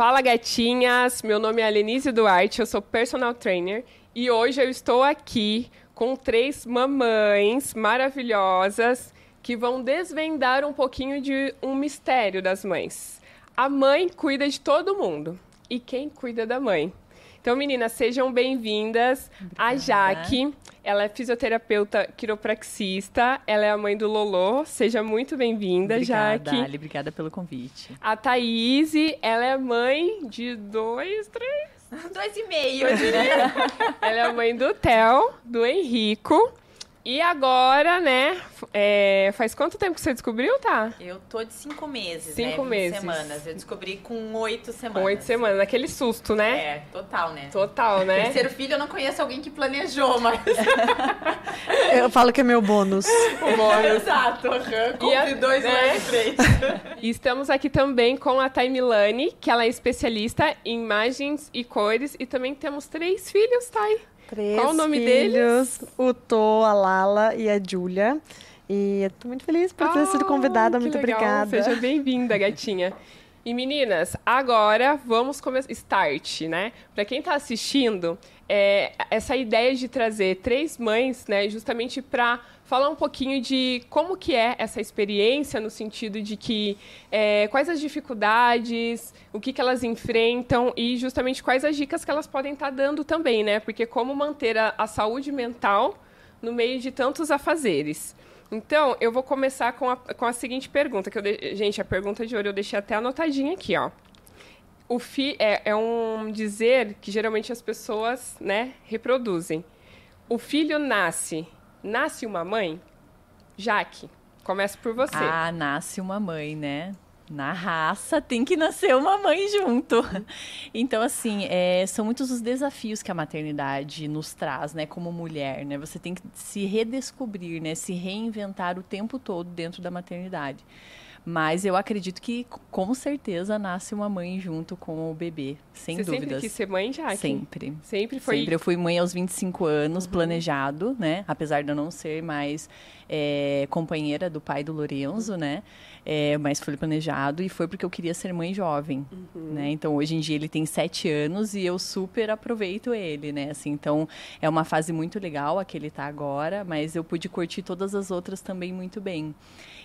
Fala gatinhas, meu nome é Alenise Duarte, eu sou personal trainer e hoje eu estou aqui com três mamães maravilhosas que vão desvendar um pouquinho de um mistério das mães. A mãe cuida de todo mundo e quem cuida da mãe? Então, meninas, sejam bem-vindas. A Jaque, ela é fisioterapeuta quiropraxista, ela é a mãe do Lolô. Seja muito bem-vinda, Jaque. Obrigada, obrigada pelo convite. A Thaís, ela é mãe de dois, três... Dois e meio, eu diria. ela é a mãe do Theo, do Henrico. E agora, né? É, faz quanto tempo que você descobriu, tá? Eu tô de cinco meses, cinco né? meses. semanas. Eu descobri com oito semanas. Com oito semanas, naquele susto, né? É, total, né? Total, né? Terceiro filho, eu não conheço alguém que planejou, mas. eu falo que é meu bônus. O bônus. Exato, uhum. Compre dois, né? mais três. e estamos aqui também com a Taimilane, que ela é especialista em imagens e cores. E também temos três filhos, Thay. Três Qual o nome filhos, deles? O Tô, a Lala e a Júlia. E eu tô muito feliz por ter sido convidada. Ah, Muito legal. obrigada. Seja bem-vinda, gatinha. E meninas, agora vamos começar. Start, né? Para quem está assistindo, é, essa ideia de trazer três mães, né, justamente para falar um pouquinho de como que é essa experiência, no sentido de que é, quais as dificuldades, o que, que elas enfrentam e justamente quais as dicas que elas podem estar tá dando também, né? Porque como manter a, a saúde mental no meio de tantos afazeres. Então, eu vou começar com a, com a seguinte pergunta, que eu de... gente, a pergunta de ouro eu deixei até anotadinha aqui, ó. O fi é, é um dizer que geralmente as pessoas, né, reproduzem. O filho nasce, nasce uma mãe? Jaque, começa por você. Ah, nasce uma mãe, né? na raça tem que nascer uma mãe junto. Então, assim, é, são muitos os desafios que a maternidade nos traz, né, como mulher, né? Você tem que se redescobrir, né, se reinventar o tempo todo dentro da maternidade. Mas eu acredito que, com certeza, nasce uma mãe junto com o bebê, sem Você dúvidas. sempre quis ser mãe, já? Sempre. Sempre foi? Sempre. Eu fui mãe aos 25 anos, uhum. planejado, né? Apesar de eu não ser mais é, companheira do pai do Lorenzo, né? É, mas foi planejado e foi porque eu queria ser mãe jovem, uhum. né? Então, hoje em dia ele tem sete anos e eu super aproveito ele, né? Assim, então, é uma fase muito legal a que ele está agora, mas eu pude curtir todas as outras também muito bem.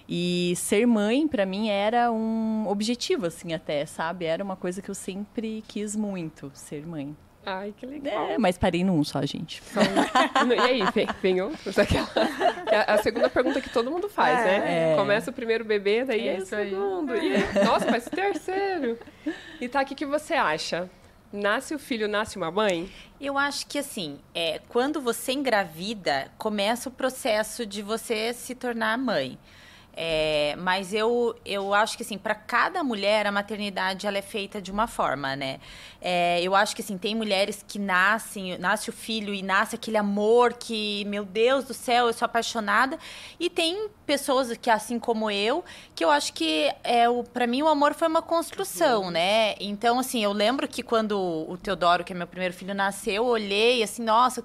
E ser mãe, para mim, era um objetivo, assim, até, sabe? Era uma coisa que eu sempre quis muito, ser mãe. Ai, que legal. É, mas parei num só, gente. Só um. e aí, vem, vem outros? Aquela, é a segunda pergunta que todo mundo faz, é, né? É. Começa o primeiro bebê, daí é, o segundo. E, nossa, mas o terceiro. E tá, o que, que você acha? Nasce o filho, nasce uma mãe? Eu acho que assim, é, quando você engravida, começa o processo de você se tornar mãe. É, mas eu, eu acho que assim, para cada mulher a maternidade ela é feita de uma forma, né? É, eu acho que assim, tem mulheres que nascem, nasce o filho e nasce aquele amor que, meu Deus do céu, eu sou apaixonada. E tem pessoas que, assim como eu, que eu acho que é, para mim o amor foi uma construção, uhum. né? Então, assim, eu lembro que quando o Teodoro, que é meu primeiro filho, nasceu, eu olhei assim, nossa,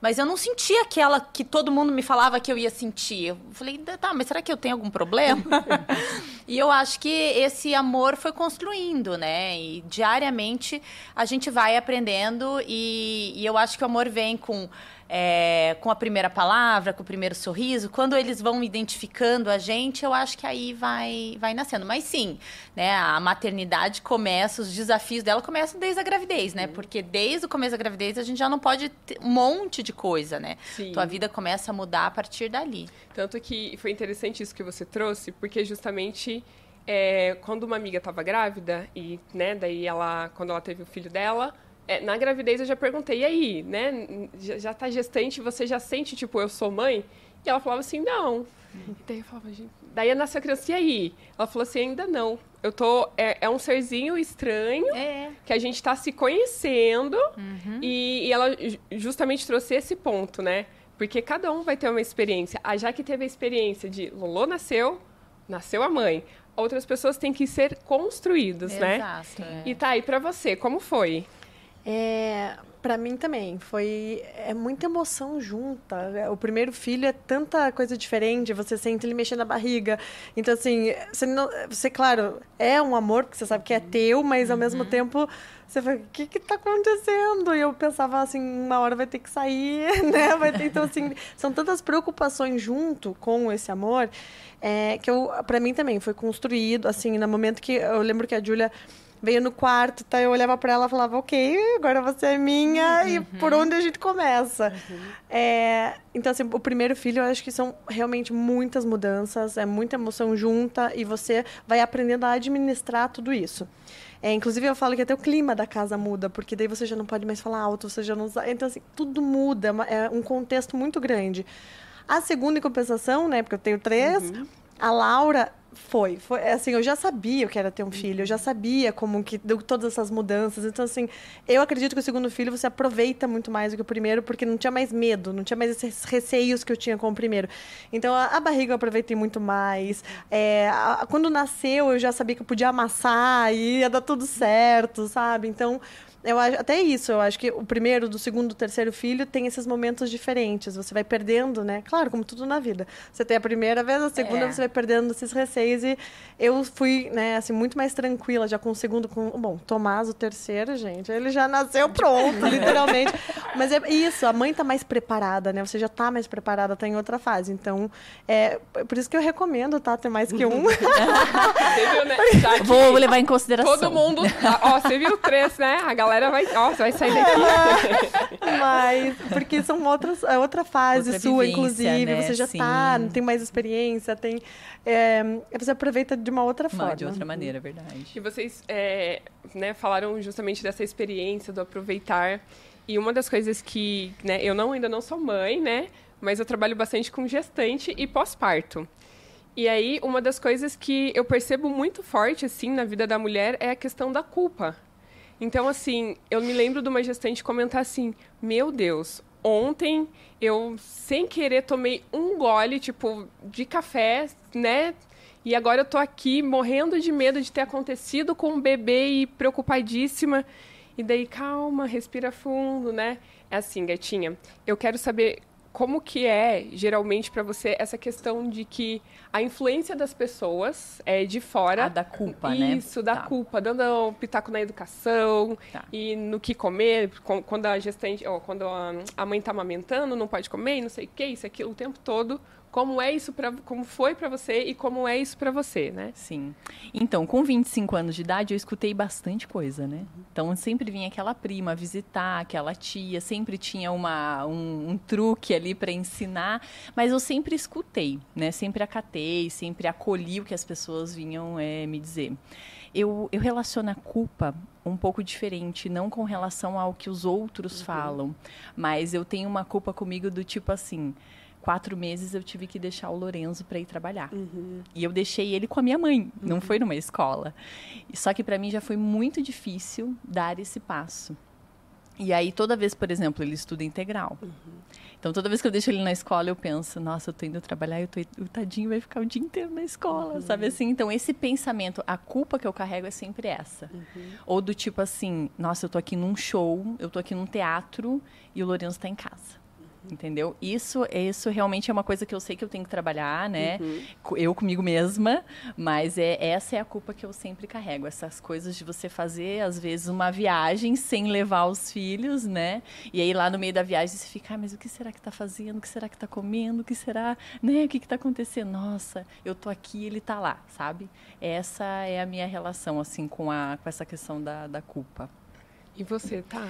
mas eu não sentia aquela que todo mundo me falava que eu ia sentir. Eu falei, tá, mas será que eu tenho algum problema? e eu acho que esse amor foi construindo, né? E diariamente a gente vai aprendendo e, e eu acho que o amor vem com é, com a primeira palavra, com o primeiro sorriso, quando eles vão identificando a gente, eu acho que aí vai, vai nascendo. Mas sim, né, a maternidade começa, os desafios dela começam desde a gravidez, né? Porque desde o começo da gravidez a gente já não pode ter um monte de coisa, né? Sim. Tua vida começa a mudar a partir dali. Tanto que foi interessante isso que você trouxe, porque justamente é, quando uma amiga estava grávida e, né, daí ela, quando ela teve o filho dela, é, na gravidez eu já perguntei, e aí, né? Já, já tá gestante, você já sente, tipo, eu sou mãe? E ela falava assim, não. E daí eu falava, gente. Daí nasceu a criança, e aí? Ela falou assim, ainda não. Eu tô. É, é um serzinho estranho é. que a gente tá se conhecendo. Uhum. E, e ela justamente trouxe esse ponto, né? Porque cada um vai ter uma experiência. A Jaque teve a experiência de Lolo nasceu, nasceu a mãe. Outras pessoas têm que ser construídas, Exato, né? Exato. É. E tá aí para você, como foi? É, Para mim também. Foi é muita emoção junta. O primeiro filho é tanta coisa diferente, você sente ele mexendo na barriga. Então assim, você não, você claro, é um amor porque você sabe que é teu, mas ao uhum. mesmo tempo você fala, o que que tá acontecendo? E eu pensava assim, uma hora vai ter que sair, né? Vai ter, então assim, são tantas preocupações junto com esse amor, é, que eu para mim também foi construído assim, no momento que eu lembro que a Júlia veio no quarto, tá? Eu olhava para ela e falava, ok, agora você é minha uhum. e por onde a gente começa? Uhum. É, então, assim, o primeiro filho, eu acho que são realmente muitas mudanças, é muita emoção junta e você vai aprendendo a administrar tudo isso. É, inclusive, eu falo que até o clima da casa muda, porque daí você já não pode mais falar alto, você já não... Então, assim, tudo muda, é, é um contexto muito grande. A segunda em compensação, né, porque eu tenho três, uhum. a Laura foi, foi assim, eu já sabia que era ter um filho, eu já sabia como que deu todas essas mudanças. Então assim, eu acredito que o segundo filho você aproveita muito mais do que o primeiro, porque não tinha mais medo, não tinha mais esses receios que eu tinha com o primeiro. Então a, a barriga eu aproveitei muito mais. É, a, quando nasceu, eu já sabia que eu podia amassar e ia dar tudo certo, sabe? Então eu acho, até isso, eu acho que o primeiro, do segundo, do terceiro filho tem esses momentos diferentes. Você vai perdendo, né? Claro, como tudo na vida. Você tem a primeira vez, a segunda é. você vai perdendo esses receios. E eu fui, né, assim, muito mais tranquila já com o segundo. Com, bom, Tomás, o terceiro, gente, ele já nasceu pronto, literalmente. Mas é isso, a mãe tá mais preparada, né? Você já tá mais preparada, tá em outra fase. Então, é por isso que eu recomendo, tá? Ter mais que um. você viu, né? Vou levar em consideração. Todo mundo. Ó, você viu três, né? A galera galera vai, ó, vai sair daqui. Mas, porque são outras, é outra fase outra sua, vivência, inclusive. Né? Você já Sim. tá, tem mais experiência, tem. É, você aproveita de uma outra forma. De outra maneira, é verdade. E vocês é, né, falaram justamente dessa experiência, do aproveitar. E uma das coisas que, né, eu não, ainda não sou mãe, né? Mas eu trabalho bastante com gestante e pós-parto. E aí, uma das coisas que eu percebo muito forte, assim, na vida da mulher é a questão da culpa. Então, assim, eu me lembro de uma gestante comentar assim: Meu Deus, ontem eu, sem querer, tomei um gole, tipo, de café, né? E agora eu tô aqui morrendo de medo de ter acontecido com um bebê e preocupadíssima. E daí, calma, respira fundo, né? É assim, gatinha, eu quero saber como que é geralmente para você essa questão de que a influência das pessoas é de fora a da culpa isso, né isso da tá. culpa dando um pitaco na educação tá. e no que comer quando a gestante ou quando a mãe está amamentando não pode comer não sei o que isso aquilo o tempo todo como é isso para como foi para você e como é isso para você, né? Sim. Então, com 25 anos de idade, eu escutei bastante coisa, né? Então, sempre vinha aquela prima visitar, aquela tia, sempre tinha uma, um, um truque ali para ensinar, mas eu sempre escutei, né? Sempre acatei, sempre acolhi o que as pessoas vinham é, me dizer. Eu, eu relaciono a culpa um pouco diferente, não com relação ao que os outros uhum. falam, mas eu tenho uma culpa comigo do tipo assim quatro meses eu tive que deixar o Lorenzo para ir trabalhar. Uhum. E eu deixei ele com a minha mãe, uhum. não foi numa escola. Só que para mim já foi muito difícil dar esse passo. E aí, toda vez, por exemplo, ele estuda integral. Uhum. Então, toda vez que eu deixo ele na escola, eu penso, nossa, eu tô indo trabalhar e o tadinho vai ficar o dia inteiro na escola, uhum. sabe assim? Então, esse pensamento, a culpa que eu carrego é sempre essa. Uhum. Ou do tipo assim, nossa, eu tô aqui num show, eu tô aqui num teatro e o Lourenço está em casa entendeu? Isso, isso realmente é uma coisa que eu sei que eu tenho que trabalhar, né? Uhum. Eu comigo mesma, mas é essa é a culpa que eu sempre carrego, essas coisas de você fazer às vezes uma viagem sem levar os filhos, né? E aí lá no meio da viagem você fica, ah, mas o que será que está fazendo? O que será que está comendo? O que será, né? O que está acontecendo? Nossa, eu tô aqui, ele está lá, sabe? Essa é a minha relação assim com a com essa questão da, da culpa. E você, tá?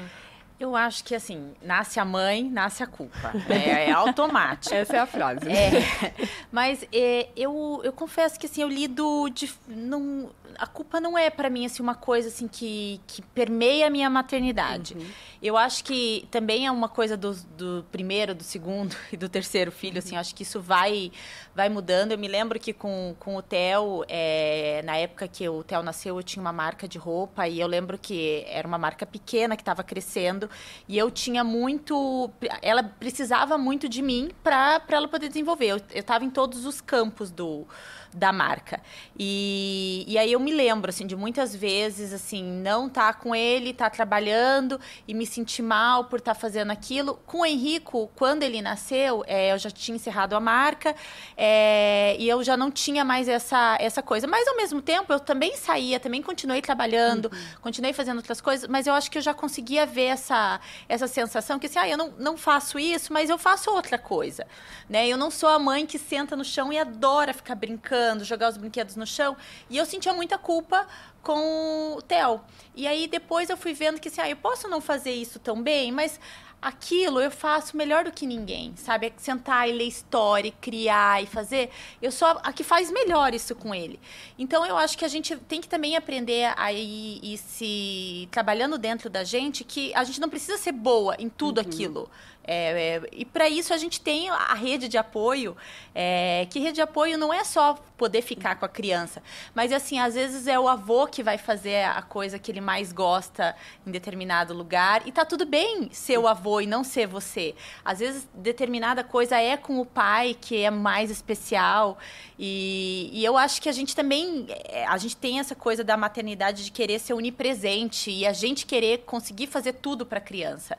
Eu acho que assim, nasce a mãe, nasce a culpa. É, é automático. Essa é a frase. É, mas é, eu, eu confesso que assim, eu lido de. Não, a culpa não é para mim assim, uma coisa assim que, que permeia a minha maternidade. Uhum. Eu acho que também é uma coisa do, do primeiro, do segundo e do terceiro filho, assim, acho que isso vai, vai mudando. Eu me lembro que com, com o Theo, é, na época que o Theo nasceu, eu tinha uma marca de roupa e eu lembro que era uma marca pequena que estava crescendo. e eu tinha muito, ela precisava muito de mim para ela poder desenvolver. Eu estava em todos os campos do da marca. E, e aí eu me lembro, assim, de muitas vezes, assim, não estar tá com ele, estar tá trabalhando e me sentir mal por estar tá fazendo aquilo. Com o Henrico, quando ele nasceu, é, eu já tinha encerrado a marca é, e eu já não tinha mais essa, essa coisa. Mas, ao mesmo tempo, eu também saía, também continuei trabalhando, uhum. continuei fazendo outras coisas, mas eu acho que eu já conseguia ver essa, essa sensação que, assim, ah, eu não, não faço isso, mas eu faço outra coisa, né? Eu não sou a mãe que senta no chão e adora ficar brincando brincando, jogar os brinquedos no chão. E eu sentia muita culpa com o Theo. E aí depois eu fui vendo que assim, ah, eu posso não fazer isso tão bem, mas aquilo eu faço melhor do que ninguém, sabe? É sentar e ler história, criar e fazer. Eu sou a, que faz melhor isso com ele. Então eu acho que a gente tem que também aprender a ir, ir se trabalhando dentro da gente que a gente não precisa ser boa em tudo uhum. aquilo. É, é, e para isso a gente tem a rede de apoio, é, que rede de apoio não é só poder ficar com a criança, mas assim, às vezes é o avô que vai fazer a coisa que ele mais gosta em determinado lugar, e tá tudo bem ser o avô e não ser você. Às vezes determinada coisa é com o pai que é mais especial, e, e eu acho que a gente também, é, a gente tem essa coisa da maternidade de querer ser onipresente e a gente querer conseguir fazer tudo para a criança.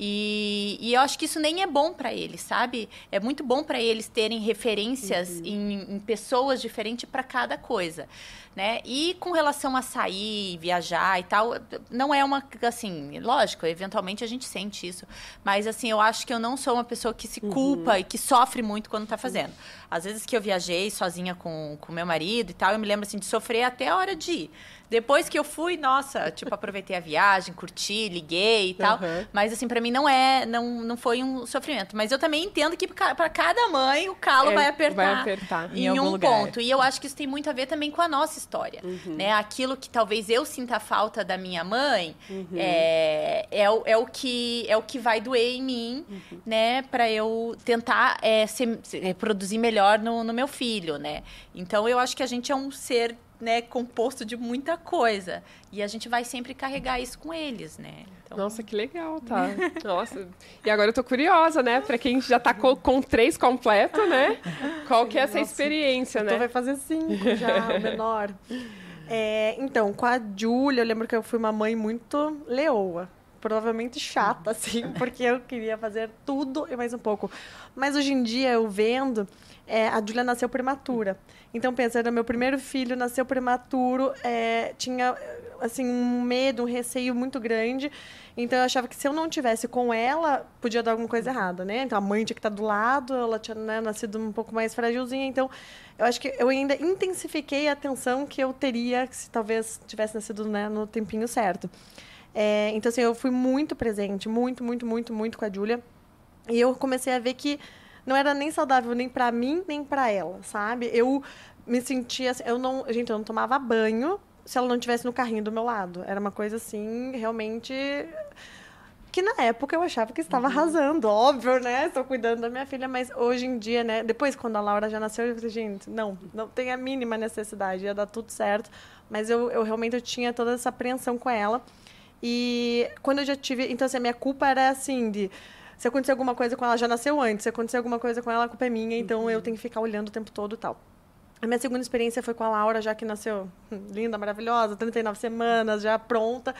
E, e, eu acho que isso nem é bom para eles, sabe? É muito bom para eles terem referências uhum. em, em, pessoas diferentes para cada coisa, né? E com relação a sair, viajar e tal, não é uma assim, lógico, eventualmente a gente sente isso, mas assim, eu acho que eu não sou uma pessoa que se culpa uhum. e que sofre muito quando está fazendo. Às vezes que eu viajei sozinha com com meu marido e tal, eu me lembro assim de sofrer até a hora de ir. Depois que eu fui, nossa, tipo, aproveitei a viagem, curti, liguei e tal. Uhum. Mas, assim, para mim não é, não, não foi um sofrimento. Mas eu também entendo que para cada mãe o calo é, vai apertar. Vai apertar em, em um lugar. ponto. E eu acho que isso tem muito a ver também com a nossa história. Uhum. Né? Aquilo que talvez eu sinta falta da minha mãe uhum. é, é, o, é, o que, é o que vai doer em mim, uhum. né? Para eu tentar é, ser, produzir melhor no, no meu filho, né? Então eu acho que a gente é um ser né, composto de muita coisa. E a gente vai sempre carregar isso com eles, né? Então... Nossa, que legal, tá? Nossa. E agora eu tô curiosa, né? Para quem já tá com, com, três completo, né? Qual que é essa nossa, experiência, né? Então vai fazer cinco já, o menor. É, então, com a Júlia, eu lembro que eu fui uma mãe muito leoa. Provavelmente chata, assim, porque eu queria fazer tudo e mais um pouco. Mas hoje em dia, eu vendo, é, a Júlia nasceu prematura. Então, pensa, era meu primeiro filho, nasceu prematuro, é, tinha assim um medo, um receio muito grande. Então, eu achava que se eu não tivesse com ela, podia dar alguma coisa errada, né? Então, a mãe tinha que estar do lado, ela tinha né, nascido um pouco mais frágilzinha. Então, eu acho que eu ainda intensifiquei a atenção que eu teria se talvez tivesse nascido né, no tempinho certo. É, então, assim, eu fui muito presente, muito, muito, muito, muito com a Júlia. E eu comecei a ver que não era nem saudável nem para mim, nem para ela, sabe? Eu me sentia assim, eu não, gente, eu não tomava banho se ela não estivesse no carrinho do meu lado. Era uma coisa assim, realmente que na época eu achava que estava uhum. arrasando, óbvio, né? Estou cuidando da minha filha, mas hoje em dia, né? Depois, quando a Laura já nasceu, eu falei, gente, não, não tem a mínima necessidade, ia dar tudo certo. Mas eu, eu realmente eu tinha toda essa apreensão com ela. E quando eu já tive. Então, assim, a minha culpa era assim, de se acontecer alguma coisa com ela, já nasceu antes. Se acontecer alguma coisa com ela, a culpa é minha, então uhum. eu tenho que ficar olhando o tempo todo e tal. A minha segunda experiência foi com a Laura, já que nasceu hum, linda, maravilhosa, 39 semanas, já pronta.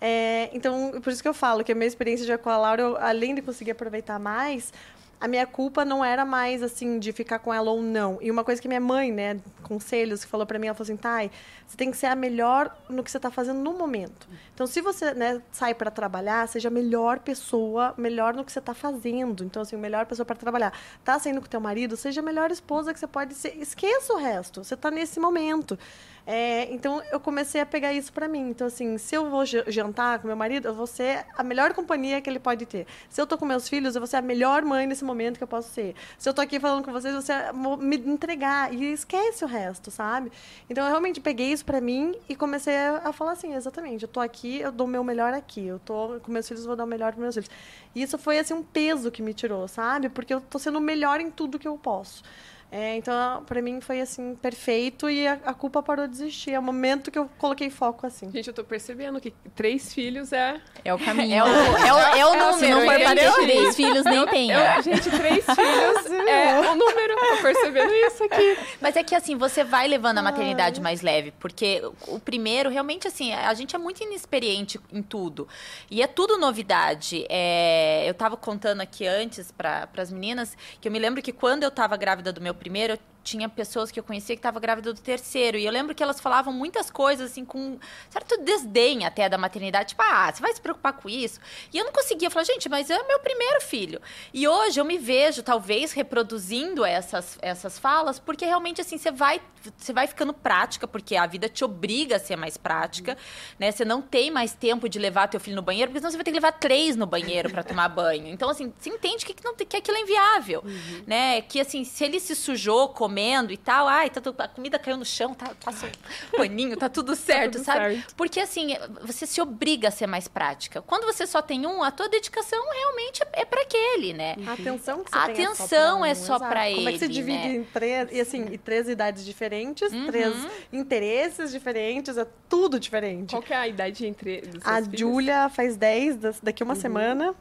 É, então, por isso que eu falo que a minha experiência já com a Laura, eu, além de conseguir aproveitar mais, a minha culpa não era mais assim de ficar com ela ou não. E uma coisa que minha mãe, né, conselhos que falou para mim, ela falou assim: "Tai, você tem que ser a melhor no que você está fazendo no momento. Então, se você, né, sai para trabalhar, seja a melhor pessoa, melhor no que você está fazendo. Então, assim, a melhor pessoa para trabalhar. Tá saindo com teu marido, seja a melhor esposa que você pode ser. Esqueça o resto. Você está nesse momento. É, então eu comecei a pegar isso para mim. Então, assim, se eu vou jantar com meu marido, eu vou ser a melhor companhia que ele pode ter. Se eu tô com meus filhos, eu vou ser a melhor mãe nesse momento que eu posso ser. Se eu tô aqui falando com vocês, você vou me entregar e esquece o resto, sabe? Então eu realmente peguei isso para mim e comecei a, falar assim, exatamente, eu tô aqui, eu dou o meu melhor aqui. Eu tô com meus filhos, vou dar o melhor para meus filhos. E isso foi assim um peso que me tirou, sabe? Porque eu tô sendo o melhor em tudo que eu posso. É, então, pra mim foi assim, perfeito e a, a, culpa parou de existir. É o momento que eu coloquei foco assim. Gente, eu tô percebendo que três filhos é. É o caminho. É o, é o, é o é, número. Se não for para três filhos, nem tem. Gente, três filhos é o número. Tô percebendo isso aqui. Mas é que assim, você vai levando a maternidade mais leve, porque o primeiro, realmente, assim, a gente é muito inexperiente em tudo. E é tudo novidade. É, eu tava contando aqui antes para as meninas que eu me lembro que quando eu tava grávida do meu primeiro, tinha pessoas que eu conhecia que estavam grávidas do terceiro. E eu lembro que elas falavam muitas coisas, assim, com certo desdém até da maternidade. Tipo, ah, você vai se preocupar com isso? E eu não conseguia. falar, gente, mas é meu primeiro filho. E hoje eu me vejo, talvez, reproduzindo essas, essas falas, porque realmente, assim, você vai, você vai ficando prática, porque a vida te obriga a ser mais prática, uhum. né? Você não tem mais tempo de levar teu filho no banheiro, porque senão você vai ter que levar três no banheiro para tomar banho. Então, assim, você entende que, não, que aquilo é inviável, uhum. né? Que, assim, se ele se sujou, comendo, comendo e tal, ai, tá tudo, a comida caiu no chão, tá, passa um paninho, tá tudo certo, tá tudo sabe? Certo. Porque assim, você se obriga a ser mais prática. Quando você só tem um, a tua dedicação realmente é, é para aquele, né? A atenção que você a atenção é só para ele. Como é que você divide né? em três, e assim, e três idades diferentes, uhum. três interesses diferentes, é tudo diferente. Qual que é a idade entre A Júlia faz 10 daqui uma uhum. semana,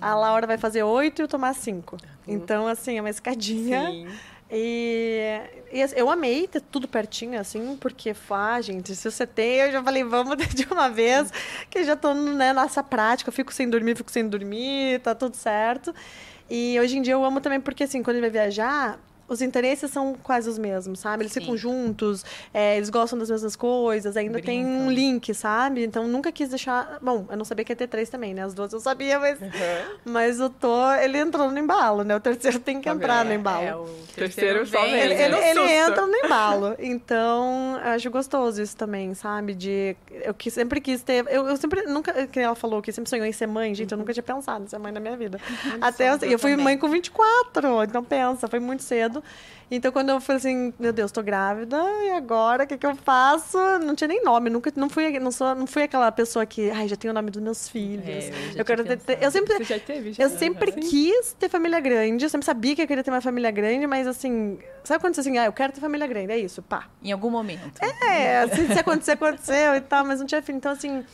a Laura vai fazer 8 e o Tomás 5. Uhum. Então, assim, é uma escadinha. Sim. E, e, eu amei ter tudo pertinho, assim, porque, ah, gente, se você tem, eu já falei, vamos de uma vez, que já tô né, nessa prática, fico sem dormir, fico sem dormir, tá tudo certo. E hoje em dia eu amo também porque, assim, quando ele vai viajar, os interesses são quase os mesmos, sabe? Eles Sim. ficam juntos, é, eles gostam das mesmas coisas, ainda Brincam. tem um link, sabe? Então nunca quis deixar. Bom, eu não sabia que ia ter três também, né? As duas eu sabia, mas. Uhum. Mas o Tô, ele entrou no embalo, né? O terceiro tem que tá entrar no embalo. É, o terceiro, só vem. Ele, ele, ele entra no embalo. Então, eu acho gostoso isso também, sabe? De. Eu que sempre quis ter. Eu, eu sempre. Nunca. Que ela falou que sempre sonhou em ser mãe, gente, uhum. eu nunca tinha pensado em ser mãe na minha vida. Até eu, eu fui mãe com 24, então pensa, foi muito cedo. Então, quando eu falei assim, meu Deus, tô grávida, e agora, o que, que eu faço? Não tinha nem nome, nunca, não fui, não sou, não fui aquela pessoa que, ai, já tenho o nome dos meus filhos. É, eu, eu quero ter, eu sempre, já teve, já eu sempre assim? quis ter família grande, eu sempre sabia que eu queria ter uma família grande, mas assim, sabe quando você assim, ah, eu quero ter família grande, é isso, pá. Em algum momento. É, se, se acontecer, aconteceu e tal, mas não tinha filho. Então, assim,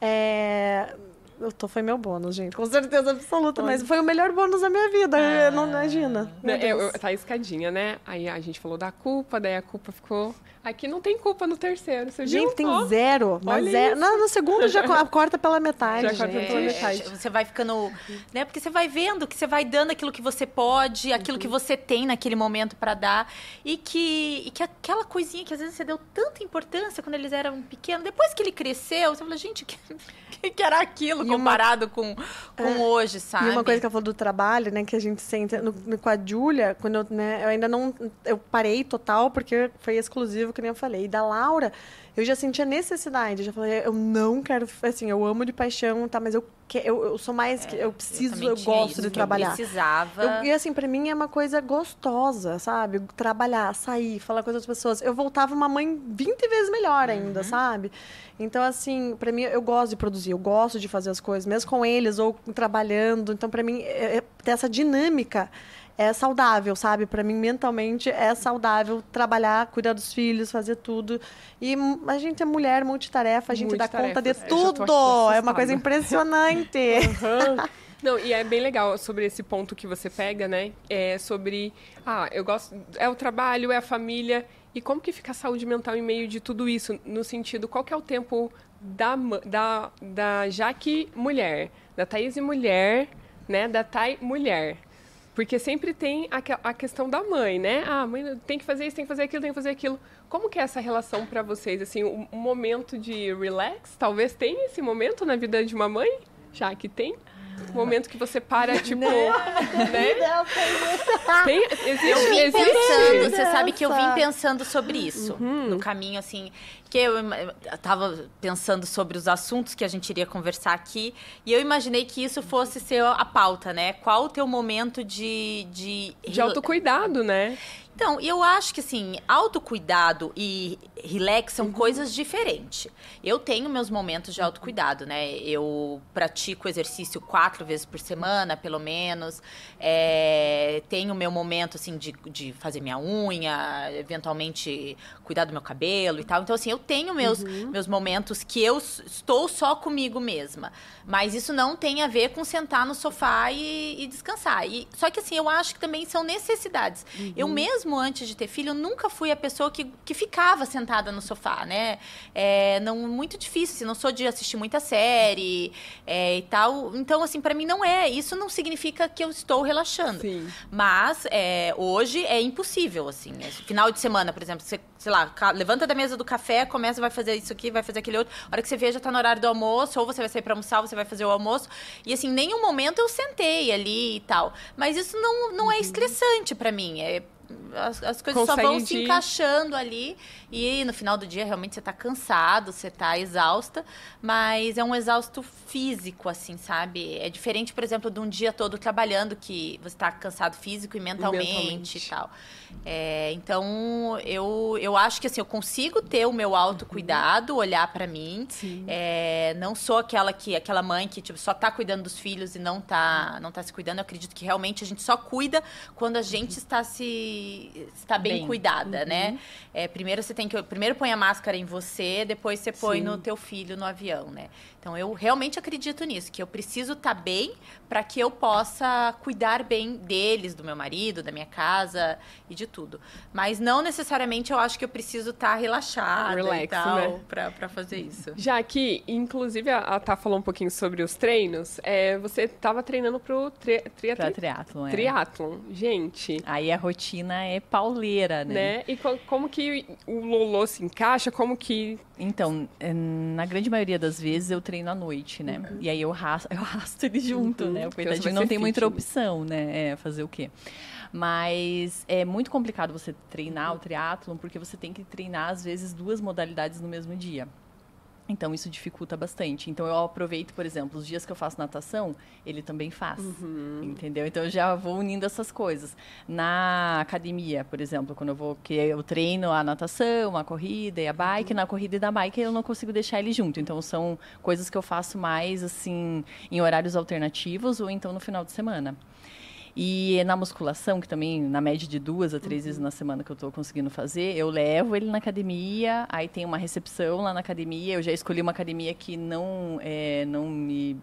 é eu tô, foi meu bônus, gente. Com certeza absoluta. Mas foi o melhor bônus da minha vida. Ah. Não imagina. Eu, eu, tá escadinha, né? Aí a gente falou da culpa, daí a culpa ficou Aqui não tem culpa no terceiro, você Gente, viu? tem oh, zero. Mas zero. No, no segundo já corta pela metade. Já corta pela metade. Você vai ficando. Né? Porque você vai vendo que você vai dando aquilo que você pode, aquilo uhum. que você tem naquele momento para dar. E que, e que aquela coisinha que às vezes você deu tanta importância quando eles eram pequenos, depois que ele cresceu, você fala, gente, que, que era aquilo e comparado uma... com, com é. hoje, sabe? E uma coisa que ela falou do trabalho, né, que a gente sente no, no, com a Júlia, quando eu, né, eu ainda não. Eu parei total, porque foi exclusivo que nem eu falei. E da Laura, eu já sentia necessidade. Eu já falei, eu não quero, assim, eu amo de paixão, tá? Mas eu, que, eu, eu sou mais, é, eu preciso, eu, eu gosto isso, de trabalhar. Eu precisava. Eu, e assim, para mim é uma coisa gostosa, sabe? Trabalhar, sair, falar com outras pessoas. Eu voltava uma mãe 20 vezes melhor ainda, uhum. sabe? Então, assim, para mim, eu gosto de produzir, eu gosto de fazer as coisas, mesmo com eles ou trabalhando. Então, para mim, é, é, ter essa dinâmica é saudável, sabe? Para mim, mentalmente, é saudável trabalhar, cuidar dos filhos, fazer tudo. E a gente é mulher, multitarefa, a gente dá conta de tudo. É uma coisa impressionante. Uhum. Não, e é bem legal sobre esse ponto que você pega, né? É sobre, ah, eu gosto, é o trabalho, é a família, e como que fica a saúde mental em meio de tudo isso? No sentido, qual que é o tempo da, da, da Jaque mulher, da Thaís mulher, né? Da Thay mulher. Porque sempre tem a, a, questão da mãe, né? Ah, mãe tem que fazer isso, tem que fazer aquilo, tem que fazer aquilo. Como que é essa relação para vocês? Assim, um, um, momento de relax? Talvez tenha esse momento na vida de uma mãe? Já que tem? Momento que você para, tipo. Não, né? Não, tem, existe, eu vim existe. pensando, você sabe que eu vim pensando sobre isso. Uhum. No caminho, assim que eu, estava pensando sobre os assuntos que a gente iria conversar aqui e eu imaginei que isso fosse ser a pauta, né? Qual o teu momento de... De, de autocuidado, né? Então, eu acho que assim, autocuidado e relax são coisas diferentes. Eu tenho meus momentos de autocuidado, né? Eu pratico exercício quatro vezes por semana, pelo menos. É, tenho meu momento, assim, de, de fazer minha unha, eventualmente cuidar do meu cabelo e tal. Então, assim, eu tenho meus, meus momentos que eu estou só comigo mesma. Mas isso não tem a ver com sentar no sofá e, e descansar. E, só que, assim, eu acho que também são necessidades. Eu mesmo, antes de ter filho, eu nunca fui a pessoa que, que ficava sentada no sofá, né? É não, muito difícil, assim, não sou de assistir muita série é, e tal. Então, assim, pra mim não é. Isso não significa que eu estou relaxando. Sim. Mas é, hoje é impossível, assim. Esse Final de semana, por exemplo, você, sei lá, levanta da mesa do café, começa, vai fazer isso aqui, vai fazer aquele outro. A hora que você vê, já tá no horário do almoço, ou você vai sair pra almoçar, você vai fazer o almoço. E assim, nenhum momento eu sentei ali e tal. Mas isso não, não é estressante pra mim. É, as, as coisas só Consegue vão se de- encaixando ali. E no final do dia, realmente, você tá cansado, você tá exausta. Mas é um exausto físico, assim, sabe? É diferente, por exemplo, de um dia todo trabalhando, que você tá cansado físico e mentalmente, mentalmente. e tal. É, então, eu, eu acho que assim, eu consigo ter o meu autocuidado, olhar pra mim. É, não sou aquela que aquela mãe que tipo, só tá cuidando dos filhos e não tá, não tá se cuidando. Eu acredito que realmente a gente só cuida quando a gente está se está bem, Bem. cuidada, né? É, primeiro você tem que primeiro põe a máscara em você, depois você põe Sim. no teu filho no avião, né? Então eu realmente acredito nisso, que eu preciso estar bem para que eu possa cuidar bem deles, do meu marido, da minha casa e de tudo. Mas não necessariamente eu acho que eu preciso estar relaxada Relax, e tal né? pra, pra fazer isso. Já aqui, inclusive, a, a Tá falou um pouquinho sobre os treinos. É, você estava treinando pro tri, Pra triatlon. triatlon, é. Triatlon. Gente, Aí a rotina é pauleira, né? né? E co- como que o Lolo se encaixa? Como que... Então, eh, na grande maioria das vezes eu treino à noite, né? E aí eu arrasto, eu arrasto ele junto, Uhum. né? O coitadinho não tem muita fit, né? opção, né? É, fazer o quê? Mas é muito complicado você treinar o triatlon, porque você tem que treinar, às vezes, duas modalidades no mesmo dia. Então, isso dificulta bastante. Então, eu aproveito, por exemplo, os dias que eu faço natação, ele também faz. Entendeu? Então, eu já vou unindo essas coisas. Na academia, por exemplo, quando eu vou, que eu treino a natação, a corrida e a bike, na corrida e da bike eu não consigo deixar ele junto. Então, são coisas que eu faço mais, assim, em horários alternativos ou então no final de semana. E na musculação, que também na média de duas a três vezes na semana que eu estou conseguindo fazer, eu levo ele na academia, aí tem uma recepção lá na academia. Eu já escolhi uma academia que não, é, não me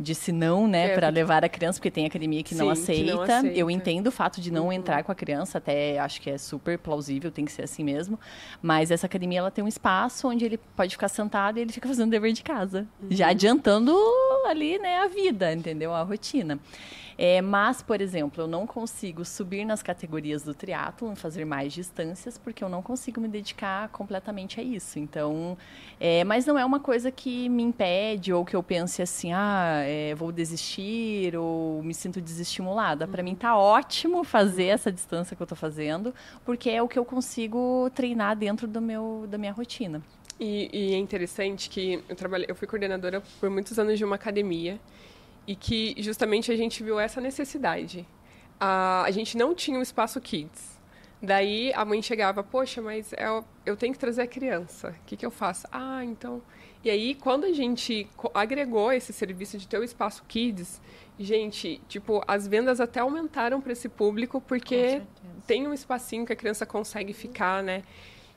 disse não, né, É, para porque- levar a criança, porque tem academia que, não, Sim, que aceita. não aceita. Uhum. Eu entendo o fato de não entrar com a criança, até acho que é super plausível, tem que ser assim mesmo. Mas essa academia ela tem um espaço onde ele pode ficar sentado e ele fica fazendo dever de casa, Uhum. já adiantando ali, né, a vida, entendeu? A rotina. É, mas, por exemplo, eu não consigo subir nas categorias do triatlon, fazer mais distâncias, porque eu não consigo me dedicar completamente a isso. Então, é, mas não é uma coisa que me impede ou que eu pense assim, ah, é, vou desistir ou me sinto desestimulada. Para mim tá ótimo fazer essa distância que eu tô fazendo, porque é o que eu consigo treinar dentro do meu, da minha rotina. E, e é interessante que eu trabalhei, eu fui coordenadora por muitos anos de uma academia e que justamente a gente viu essa necessidade. A, a gente não tinha um espaço kids. Daí a mãe chegava, poxa, mas eu, eu tenho que trazer a criança. O que, que eu faço? Ah, então. E aí, quando a gente agregou esse serviço de ter o espaço kids, gente, tipo, as vendas até aumentaram para esse público porque tem um espacinho que a criança consegue ficar, né?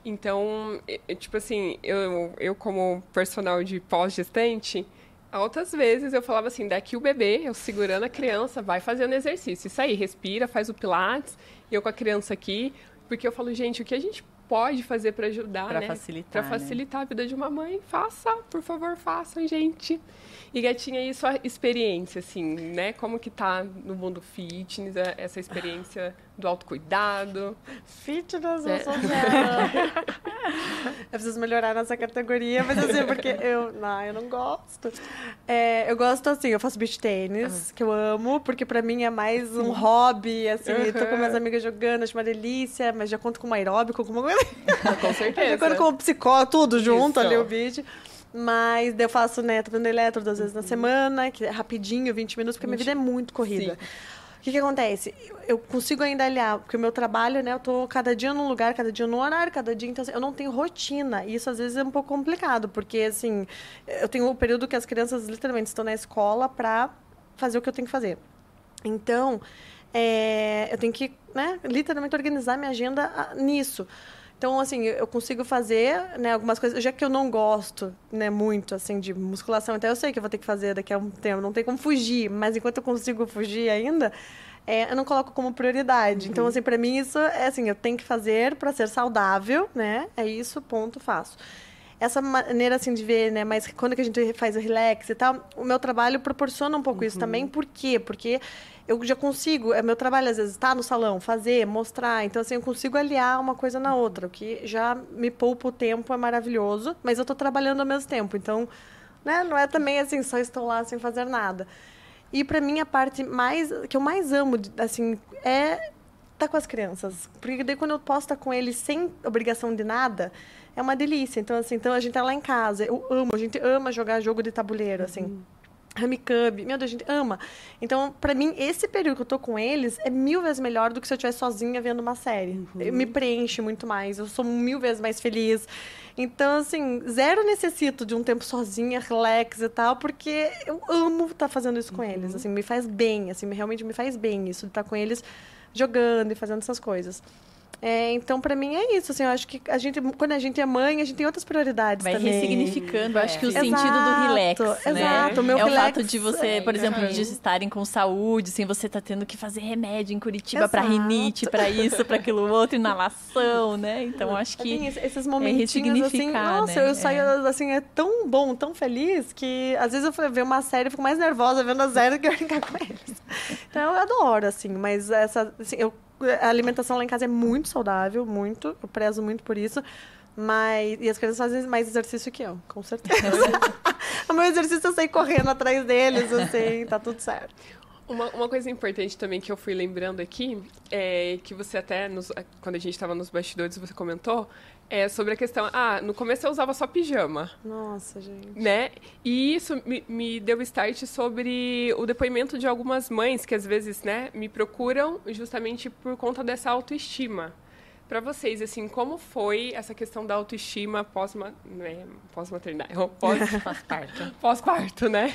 Então, é- é tipo assim, eu, eu como personal de pós-gestante, altas vezes eu falava assim, daqui o bebê, eu segurando a criança, vai fazendo exercício. Isso aí, respira, faz o pilates, e eu com a criança aqui, porque eu falo, gente, o que a gente pode fazer para ajudar, Pra né? facilitar, Pra né? facilitar a vida de uma mãe, faça, por favor, façam, gente. E Gatinha, aí sua experiência, assim, né? Como que tá no mundo fitness, essa experiência do autocuidado? Fitness, É. eu sou zero. eu preciso melhorar nessa categoria, mas assim, porque eu. Não, eu não gosto. É, eu gosto assim, eu faço beach tênis, que eu amo, porque pra mim é mais um hobby, assim, eu tô com minhas amigas jogando, acho uma delícia, mas já conto com um aeróbico, com uma coisa. Com Já certeza. conto com um psicólogo, tudo junto Isso. ali o beach. Mas eu faço, né, tô fazendo eletro duas vezes na semana, que é rapidinho, 20 minutos, porque minha vida é muito corrida. O que, que acontece? Eu consigo ainda aliar, porque o meu trabalho, né? Eu tô cada dia num lugar, cada dia num horário, cada dia. Então, assim, eu não tenho rotina. E isso às vezes é um pouco complicado, porque, assim, eu tenho um período que as crianças literalmente estão na escola para fazer o que eu tenho que fazer. Então, é, eu tenho que, né, literalmente organizar minha agenda ah, nisso. Então, assim, eu consigo fazer, né, algumas coisas, já que eu não gosto, né, muito, assim, de musculação, então eu sei que eu vou ter que fazer daqui a um tempo, não tem como fugir, mas enquanto eu consigo fugir ainda, é, eu não coloco como prioridade. Então, uhum. Então, assim, para mim isso é assim, eu tenho que fazer para ser saudável, né? É isso, ponto, faço essa maneira assim de ver, né? Mas quando que a gente faz o relax e tal, o meu trabalho proporciona um pouco uhum. isso também. Por quê? Porque eu já consigo, é meu trabalho às vezes estar tá no salão, fazer, mostrar. Então assim, eu consigo aliar uma coisa na outra, o que já me poupa o tempo, é maravilhoso, mas eu estou trabalhando ao mesmo tempo. Então, né, não é também assim, só estou lá sem fazer nada. E para mim a parte mais que eu mais amo assim é estar tá com as crianças, porque daí quando eu posso estar com eles sem obrigação de nada, é uma delícia. Então, assim, então a gente tá lá em casa. Eu amo, a gente ama jogar jogo de tabuleiro, assim. Uhum. Hamicub, meu Deus, a gente ama. Então, para mim, esse período que eu tô com eles é mil vezes melhor do que se eu estivesse sozinha vendo uma série. Uhum. Me preenche muito mais, eu sou mil vezes mais feliz. Então, assim, zero necessito de um tempo sozinha, relax e tal, porque eu amo estar tá fazendo isso com uhum. eles. Assim, me faz bem, assim, realmente me faz bem isso de estar tá com eles jogando e fazendo essas coisas. É, então, para mim é isso. Assim, eu acho que a gente, quando a gente é mãe, a gente tem outras prioridades Vai também. ressignificando. Eu acho que o Exato, sentido do relax, né? Exato. O meu é relax, o fato de você, por exemplo, de estarem com saúde, sem você tá tendo que fazer remédio em Curitiba para rinite, para isso, para aquilo outro, inalação, né? Então, acho que é, esses momentinhos assim, nossa, né? eu saio é. assim, é tão bom, tão feliz que às vezes eu ver uma série e fico mais nervosa vendo a série do que brincar com eles. Então, eu adoro assim, mas essa assim, eu a alimentação lá em casa é muito saudável, muito. Eu prezo muito por isso. Mas. E as crianças fazem mais exercício que eu, com certeza. o meu exercício eu sei correndo atrás deles, assim, tá tudo certo. Uma, uma coisa importante também que eu fui lembrando aqui, é que você até, nos, quando a gente estava nos bastidores, você comentou, é sobre a questão. Ah, no começo eu usava só pijama. Nossa, gente. Né? E isso me, me deu start sobre o depoimento de algumas mães que às vezes, né, me procuram justamente por conta dessa autoestima. Para vocês, assim, como foi essa questão da autoestima né, pós-maternidade? Pós-parto. Pós-parto, né?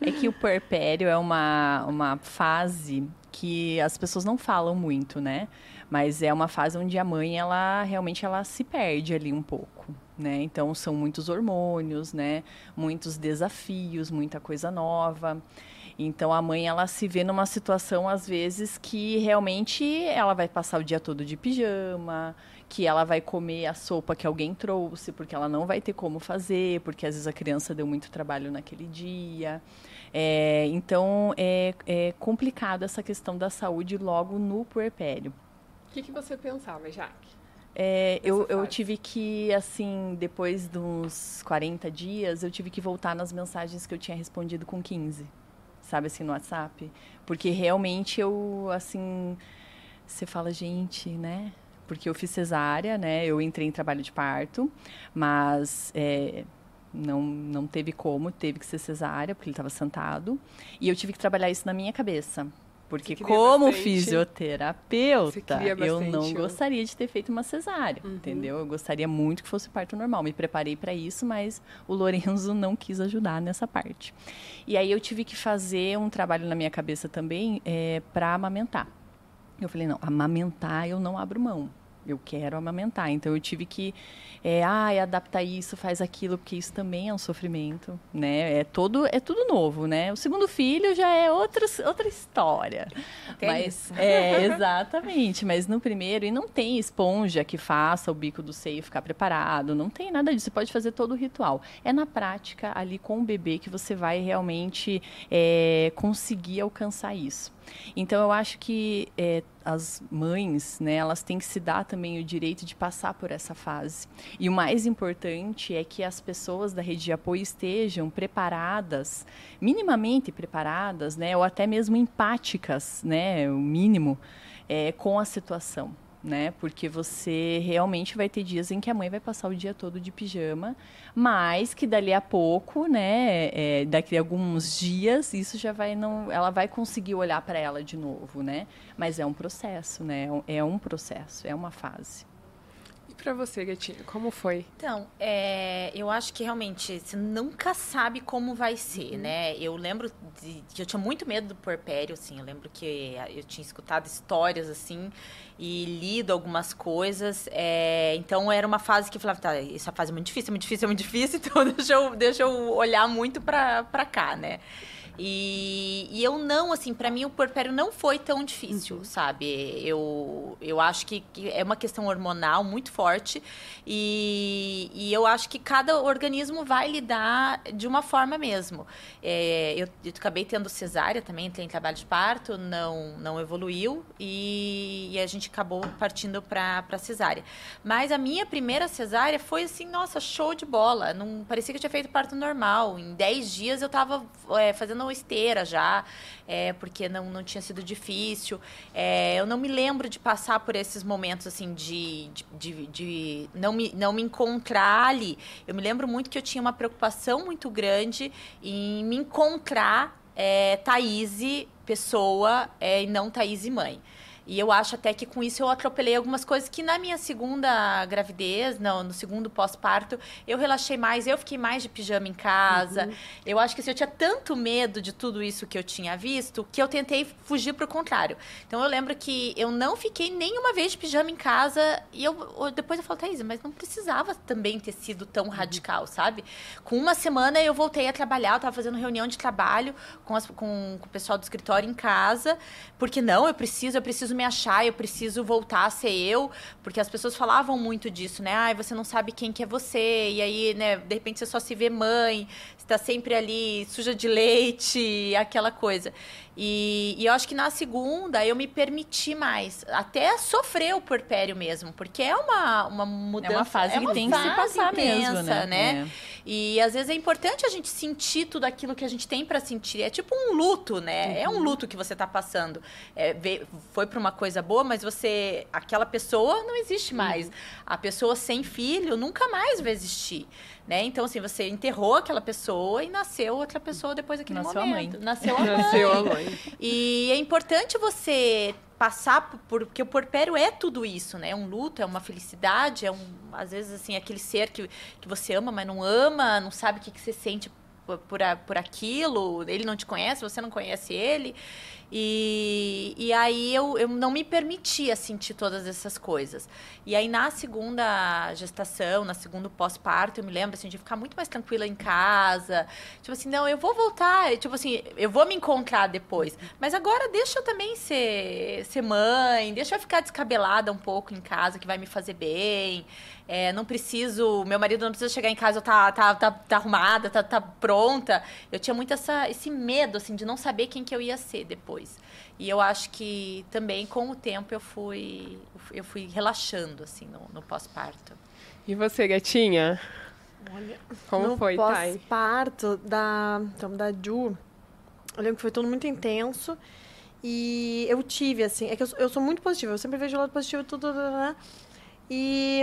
É que o puerpério é uma, uma fase que as pessoas não falam muito, né? Mas é uma fase onde a mãe, ela realmente ela se perde ali um pouco, né? Então são muitos hormônios, né? Muitos desafios, muita coisa nova. Então a mãe ela se vê numa situação às vezes que realmente ela vai passar o dia todo de pijama, que ela vai comer a sopa que alguém trouxe, porque ela não vai ter como fazer, porque às vezes a criança deu muito trabalho naquele dia. É, então é, é complicado essa questão da saúde logo no puerpério que, que você pensava, Jaque? É, eu, eu tive que, assim, depois de uns 40 dias, eu tive que voltar nas mensagens que eu tinha respondido com 15, sabe, assim, no WhatsApp. Porque realmente eu, assim, você fala, gente, né? Porque eu fiz cesárea, né? Eu entrei em trabalho de parto, mas é, não, não teve como, teve que ser cesárea, porque ele estava sentado. E eu tive que trabalhar isso na minha cabeça. Porque como bastante. fisioterapeuta, eu não gostaria de ter feito uma cesárea, uhum. entendeu? Eu gostaria muito que fosse parto normal. Me preparei para isso, mas o Lorenzo não quis ajudar nessa parte. E aí eu tive que fazer um trabalho na minha cabeça também é, para amamentar. Eu falei, não, amamentar eu não abro mão eu quero amamentar. Então eu tive que é, ah, adaptar isso, faz aquilo, porque isso também é um sofrimento, né? É todo é tudo novo, né? O segundo filho já é outra, outra história. Tem mas é exatamente, mas no primeiro e não tem esponja que faça o bico do seio ficar preparado, não tem nada disso. Você pode fazer todo o ritual. É na prática ali com o bebê que você vai realmente é, conseguir alcançar isso. Então eu acho que é, as mães, né, elas têm que se dar também o direito de passar por essa fase. E o mais importante é que as pessoas da rede de apoio estejam preparadas, minimamente preparadas, né, ou até mesmo empáticas, né, o mínimo, é, com a situação. Né? Porque você realmente vai ter dias em que a mãe vai passar o dia todo de pijama, mas que dali a pouco, né? É, daqui a alguns dias, isso já vai não, ela vai conseguir olhar para ela de novo, né? Mas é um processo, né? É um processo, é uma fase. E para você, Gatinha, como foi? Então, é, eu acho que realmente você nunca sabe como vai ser, uhum. né? Eu lembro de, que eu tinha muito medo do porpério, assim. Eu lembro que eu tinha escutado histórias, assim, e lido algumas coisas. É, então, era uma fase que eu falava, tá, essa fase é muito difícil, é muito difícil, é muito difícil. Então, deixa eu, deixa eu olhar muito para cá, né? E, e eu não, assim, para mim o porpério não foi tão difícil, uhum. sabe? Eu, eu acho que, que, é uma questão hormonal muito forte e, e eu acho que cada organismo vai lidar de uma forma mesmo. É, eu, eu acabei tendo cesárea também, entrei em trabalho de parto, não, não evoluiu e, e a gente acabou partindo para cesárea. Mas a minha primeira cesárea foi assim, nossa, show de bola. Não parecia que eu tinha feito parto normal. Em 10 dias eu estava é, fazendo esteira já, é, porque não, não tinha sido difícil. É, eu não me lembro de passar por esses momentos assim de, de, de, de, não, me, não me encontrar ali. Eu me lembro muito que eu tinha uma preocupação muito grande em me encontrar é, Thaís pessoa é, e não Thaís mãe. E eu acho até que com isso eu atropelei algumas coisas que na minha segunda gravidez, não, no segundo pós-parto, eu relaxei mais, eu fiquei mais de pijama em casa. Uhum. Eu acho que assim, eu tinha tanto medo de tudo isso que eu tinha visto que eu tentei fugir pro contrário. Então eu lembro que eu não fiquei nenhuma vez de pijama em casa e eu depois eu falei, Thaís, mas não precisava também ter sido tão uhum. radical, sabe? Com uma semana eu voltei a trabalhar, eu tava fazendo reunião de trabalho com, as, com, com o pessoal do escritório em casa, porque não, eu preciso, eu preciso preciso me achar, eu preciso voltar a ser eu, porque as pessoas falavam muito disso, né? Ai, você não sabe quem que é você, e aí, né, de repente você só se vê mãe, está sempre ali suja de leite, aquela coisa. E, e, eu acho que na segunda eu me permiti mais, até sofrer o porpério mesmo, porque é uma, uma mudança. É uma fase é uma que tem que se passar intensa, mesmo, né? né? É. E às vezes é importante a gente sentir tudo aquilo que a gente tem para sentir. É tipo um luto, né? Uhum. É um luto que você está passando. É, foi para uma coisa boa, mas você. Aquela pessoa não existe mais. Uhum. A pessoa sem filho nunca mais vai existir. Né? Então, assim, você enterrou aquela pessoa e nasceu outra pessoa depois daquele nasceu momento. A mãe. Nasceu a mãe. Nasceu a mãe. E é importante você passar por, porque o porpério é tudo isso, né? É um luto, é uma felicidade, é um às vezes assim aquele ser que, que você ama, mas não ama, não sabe o que, que você sente por, por, por aquilo, ele não te conhece, você não conhece ele. E, e aí eu, eu não me permitia sentir todas essas coisas. E aí na segunda gestação, na segundo pós-parto, eu me lembro assim, de ficar muito mais tranquila em casa. Tipo assim, não, eu vou voltar, tipo assim, eu vou me encontrar depois. Mas agora deixa eu também ser, ser mãe, deixa eu ficar descabelada um pouco em casa, que vai me fazer bem. É, não preciso, meu marido não precisa chegar em casa, eu tá, tá, tá, tá arrumada, tá, tá pronta. Eu tinha muito essa, esse medo, assim, de não saber quem que eu ia ser depois. E eu acho que também, com o tempo, eu fui, eu fui relaxando, assim, no, no pós-parto. E você, gatinha? Olha, como no foi, Thay? pós-parto da, então, da Ju, eu lembro que foi tudo muito intenso. E eu tive, assim, é que eu, eu sou muito positiva, eu sempre vejo o lado positivo tudo, né? E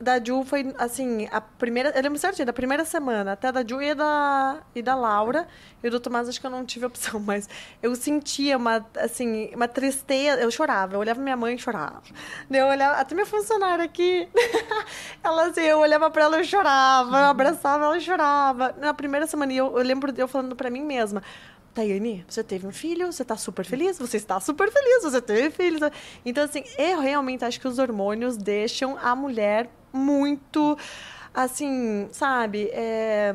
da Ju foi, assim, a primeira... Eu lembro certinho, da primeira semana, até da Ju e da, e da Laura. E do Tomás, acho que eu não tive opção, mas eu sentia uma, assim, uma tristeza. Eu chorava, eu olhava minha mãe e chorava. Eu olhava, até minha funcionária aqui, ela, assim, eu olhava pra ela e chorava, eu abraçava ela e chorava. Na primeira semana, eu, eu lembro de eu falando pra mim mesma, Tayane, você teve um filho, você está super feliz, você está super feliz, você teve filho. Então, assim, eu realmente acho que os hormônios deixam a mulher muito, assim, sabe? É...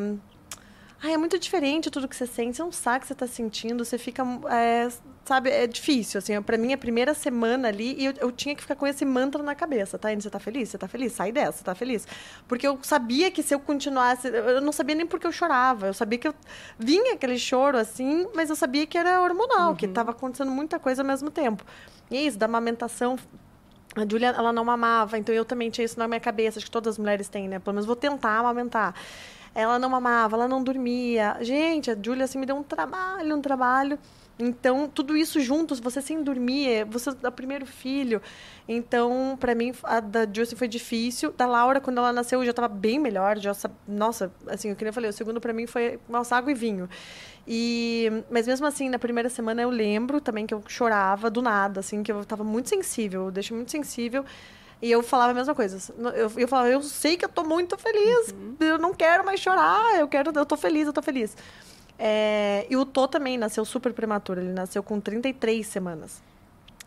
Ai, é muito diferente tudo que você sente, você não sabe o que você está sentindo, você fica, é, sabe, é difícil, assim, para mim a primeira semana ali, e eu, eu, tinha que ficar com esse mantra na cabeça, tá, você tá feliz? Você tá feliz? Sai dessa, você tá feliz? Porque eu sabia que se eu continuasse, eu não sabia nem porque eu chorava, eu sabia que eu vinha aquele choro, assim, mas eu sabia que era hormonal, uhum. que estava acontecendo muita coisa ao mesmo tempo. E é isso, da amamentação a Julia, ela não mamava, então eu também tinha isso na minha cabeça, acho que todas as mulheres têm, né? Pelo menos vou tentar amamentar. Ela não mamava, ela não dormia. Gente, a Julia assim me deu um trabalho, um trabalho. Então, tudo isso juntos, você sem dormir, você é o primeiro filho. Então, para mim, a da Justin foi difícil. Da Laura, quando ela nasceu, eu já estava bem melhor. Já, nossa, assim, eu falei, o segundo para mim foi nossa, água e vinho. E, mas mesmo assim, na primeira semana eu lembro também que eu chorava do nada, assim, que eu estava muito sensível, eu deixei muito sensível. E eu falava a mesma coisa. Eu, eu falava, eu sei que eu tô muito feliz. Uhum. Eu não quero mais chorar. Eu quero, eu tô feliz, eu tô feliz. É, e o Tô também nasceu super prematuro. Ele nasceu com 33 semanas.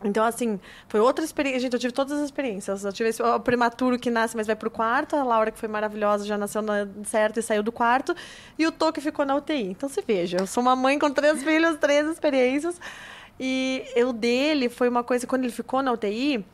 Então, assim, foi outra experiência. Gente, eu tive todas as experiências. Eu tive esse, o prematuro que nasce, mas vai pro quarto. A Laura, que foi maravilhosa, já nasceu na, certo e saiu do quarto. E o Tô, que ficou na UTI. Então, se veja, eu sou uma mãe com três filhos, três experiências. E o dele foi uma coisa, quando ele ficou na UTI,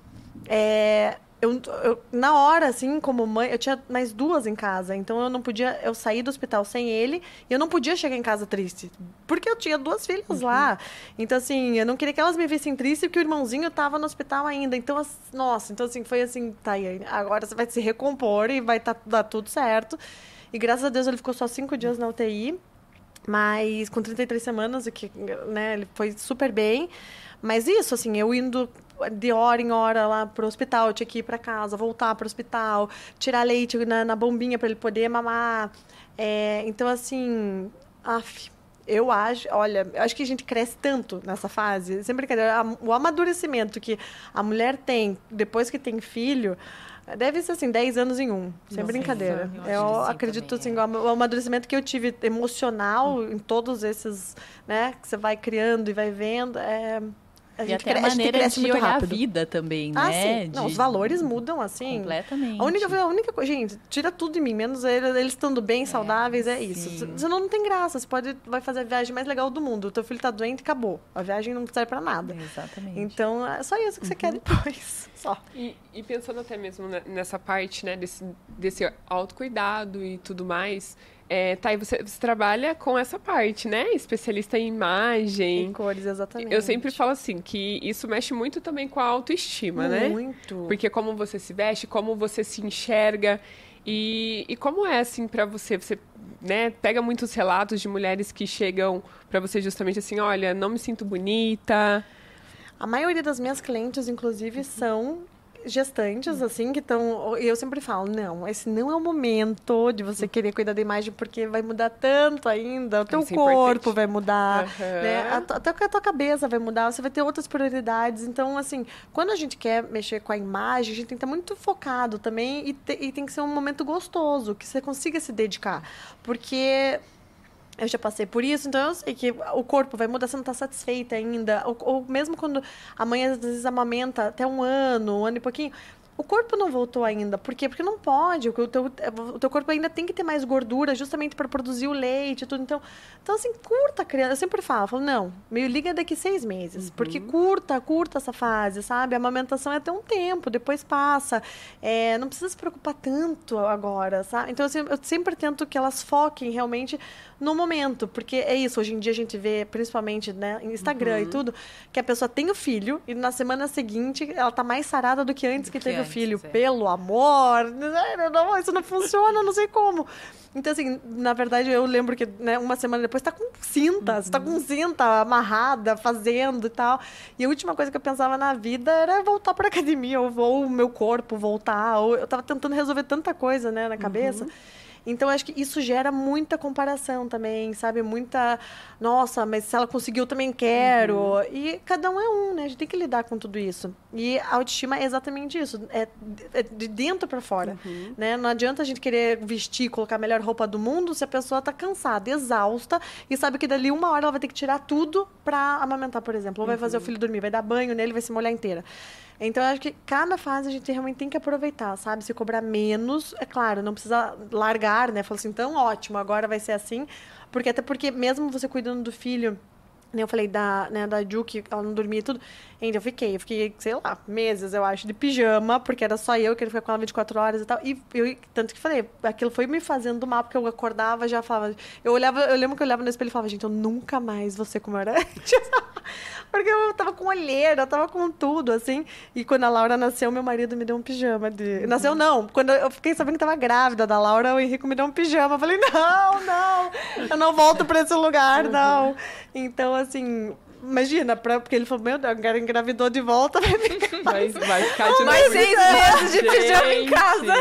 é, eu, eu, na hora, assim, como mãe, eu tinha mais duas em casa. Então eu não podia. Eu saí do hospital sem ele e eu não podia chegar em casa triste. Porque eu tinha duas filhas uhum. lá. Então, assim, eu não queria que elas me vissem triste porque o irmãozinho tava no hospital ainda. Então, nossa, então assim, foi assim, tá aí, agora você vai se recompor e vai tá, dar tudo certo. E graças a Deus ele ficou só cinco dias na UTI. Mas com 33 semanas, que, né, ele foi super bem. Mas isso, assim, eu indo de hora em hora lá pro hospital, tinha que ir para casa, voltar pro hospital, tirar leite na, na bombinha para ele poder mamar. É, então, assim, af, eu acho, olha, eu acho que a gente cresce tanto nessa fase, sem brincadeira, o amadurecimento que a mulher tem depois que tem filho, Deve ser assim, 10 anos em um, sem Nossa, brincadeira. Eu, eu acredito também, assim, é. o amadurecimento que eu tive emocional hum. em todos esses, né, que você vai criando e vai vendo, é, a e até a maneira de olhar rápido. a vida também, ah, né? Sim. Não, os valores mudam, assim. Completamente. A única, a única coisa, gente, tira tudo de mim, menos eles, estando bem, é, saudáveis, é sim. isso. Senão não tem graça. Você pode, vai fazer a viagem mais legal do mundo. O teu filho tá doente e acabou. A viagem não serve pra nada. Exatamente. Então, é só isso que você quer uhum. depois. Só. E, e, pensando até mesmo nessa parte, né, desse, desse autocuidado e tudo mais, é, tá, e você, você, trabalha com essa parte, né? Especialista em imagem. Em cores, exatamente. Eu sempre falo assim, que isso mexe muito também com a autoestima, muito. né? Muito. Porque como você se veste, como você se enxerga. E, e como é, assim, para você? Você né, pega muitos relatos de mulheres que chegam para você justamente assim, olha, não me sinto bonita. A maioria das minhas clientes, inclusive, são gestantes, assim, que estão. Eu sempre falo, não, esse não é o momento de você querer cuidar da imagem, porque vai mudar tanto ainda. O teu Isso é corpo é vai mudar, uhum. né? Até a tua cabeça vai mudar, você vai ter outras prioridades. Então, assim, quando a gente quer mexer com a imagem, a gente tem que estar muito focado também e, te, e tem que ser um momento gostoso, que você consiga se dedicar. Porque eu já passei por isso, então eu sei que o corpo vai mudar, você não está satisfeita ainda. Ou, ou, mesmo quando a mãe às vezes amamenta até um ano, um ano e pouquinho, o corpo não voltou ainda. Por quê? Porque não pode. O teu, o teu corpo ainda tem que ter mais gordura justamente para produzir o leite e tudo. Então, então, assim, curta a criança. Eu sempre falo, falo, não, meio liga daqui seis meses. Uhum. Porque curta, curta essa fase, sabe? A amamentação é até um tempo, depois passa. É, não precisa se preocupar tanto agora, sabe? Então, assim, eu sempre tento que elas foquem realmente no momento, porque é isso, hoje em dia a gente vê, principalmente, né, Instagram uhum. e tudo, que a pessoa tem o filho e na semana seguinte ela tá mais sarada do que antes que, que teve o filho. É. Pelo amor! Não, isso não funciona, não sei como. Então, assim, na verdade, eu lembro que né, uma semana depois tá com cinta, uhum. você tá com uhum. cinta amarrada, fazendo e tal. E a última coisa que eu pensava na vida era voltar pra academia, ou, ou o meu corpo voltar, ou eu tava tentando resolver tanta coisa, né, na cabeça. Uhum. Então, acho que isso gera muita comparação também, sabe? Muita. Nossa, mas se ela conseguiu, eu também quero. Uhum. E cada um é um, né? A gente tem que lidar com tudo isso. E a autoestima é exatamente isso. É, é de dentro para fora. Uhum. Né? Não adianta a gente querer vestir, colocar a melhor roupa do mundo se a pessoa tá cansada, exausta e sabe que dali uma hora ela vai ter que tirar tudo para amamentar, por exemplo. Ou vai fazer o uhum. filho dormir, vai dar banho nele, vai se molhar inteira. Então, eu acho que cada fase a gente realmente tem que aproveitar, sabe? Se cobrar menos, é claro, não precisa largar, né? Falar assim, então ótimo, agora vai ser assim. Porque até porque mesmo você cuidando do filho eu falei da, né, da Ju, que ela não dormia e tudo. Ainda eu fiquei, eu fiquei, sei lá, meses, eu acho, de pijama, porque era só eu que ele foi com ela 24 horas e tal. E eu, tanto que falei, aquilo foi me fazendo mal, porque eu acordava já falava. Eu olhava, eu lembro que eu olhava no espelho e falava, gente, eu nunca mais vou ser como eu era antes. porque eu tava com olheira, eu tava com tudo, assim. E quando a Laura nasceu, meu marido me deu um pijama. De... Nasceu não. Quando eu fiquei sabendo que tava grávida da Laura, o Henrique me deu um pijama. Eu falei, não, não, eu não volto pra esse lugar, uhum. não. Então, assim, imagina, pra, porque ele falou, meu Deus, agora engravidou de volta, vai ficar. Vai, vai ficar de Mais seis meses de pijama em casa.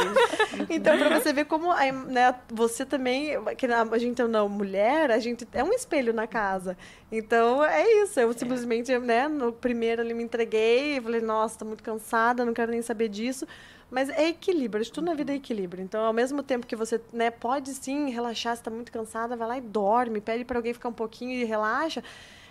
Então, pra você ver como né, você também, que a gente não, mulher, a gente é um espelho na casa. Então, é isso. Eu simplesmente, né, no primeiro ali me entreguei, falei, nossa, tô muito cansada, não quero nem saber disso. Mas é equilíbrio, que tudo na vida é equilíbrio. Então, ao mesmo tempo que você, né, pode sim relaxar, se tá muito cansada, vai lá e dorme, pede para alguém ficar um pouquinho e relaxa.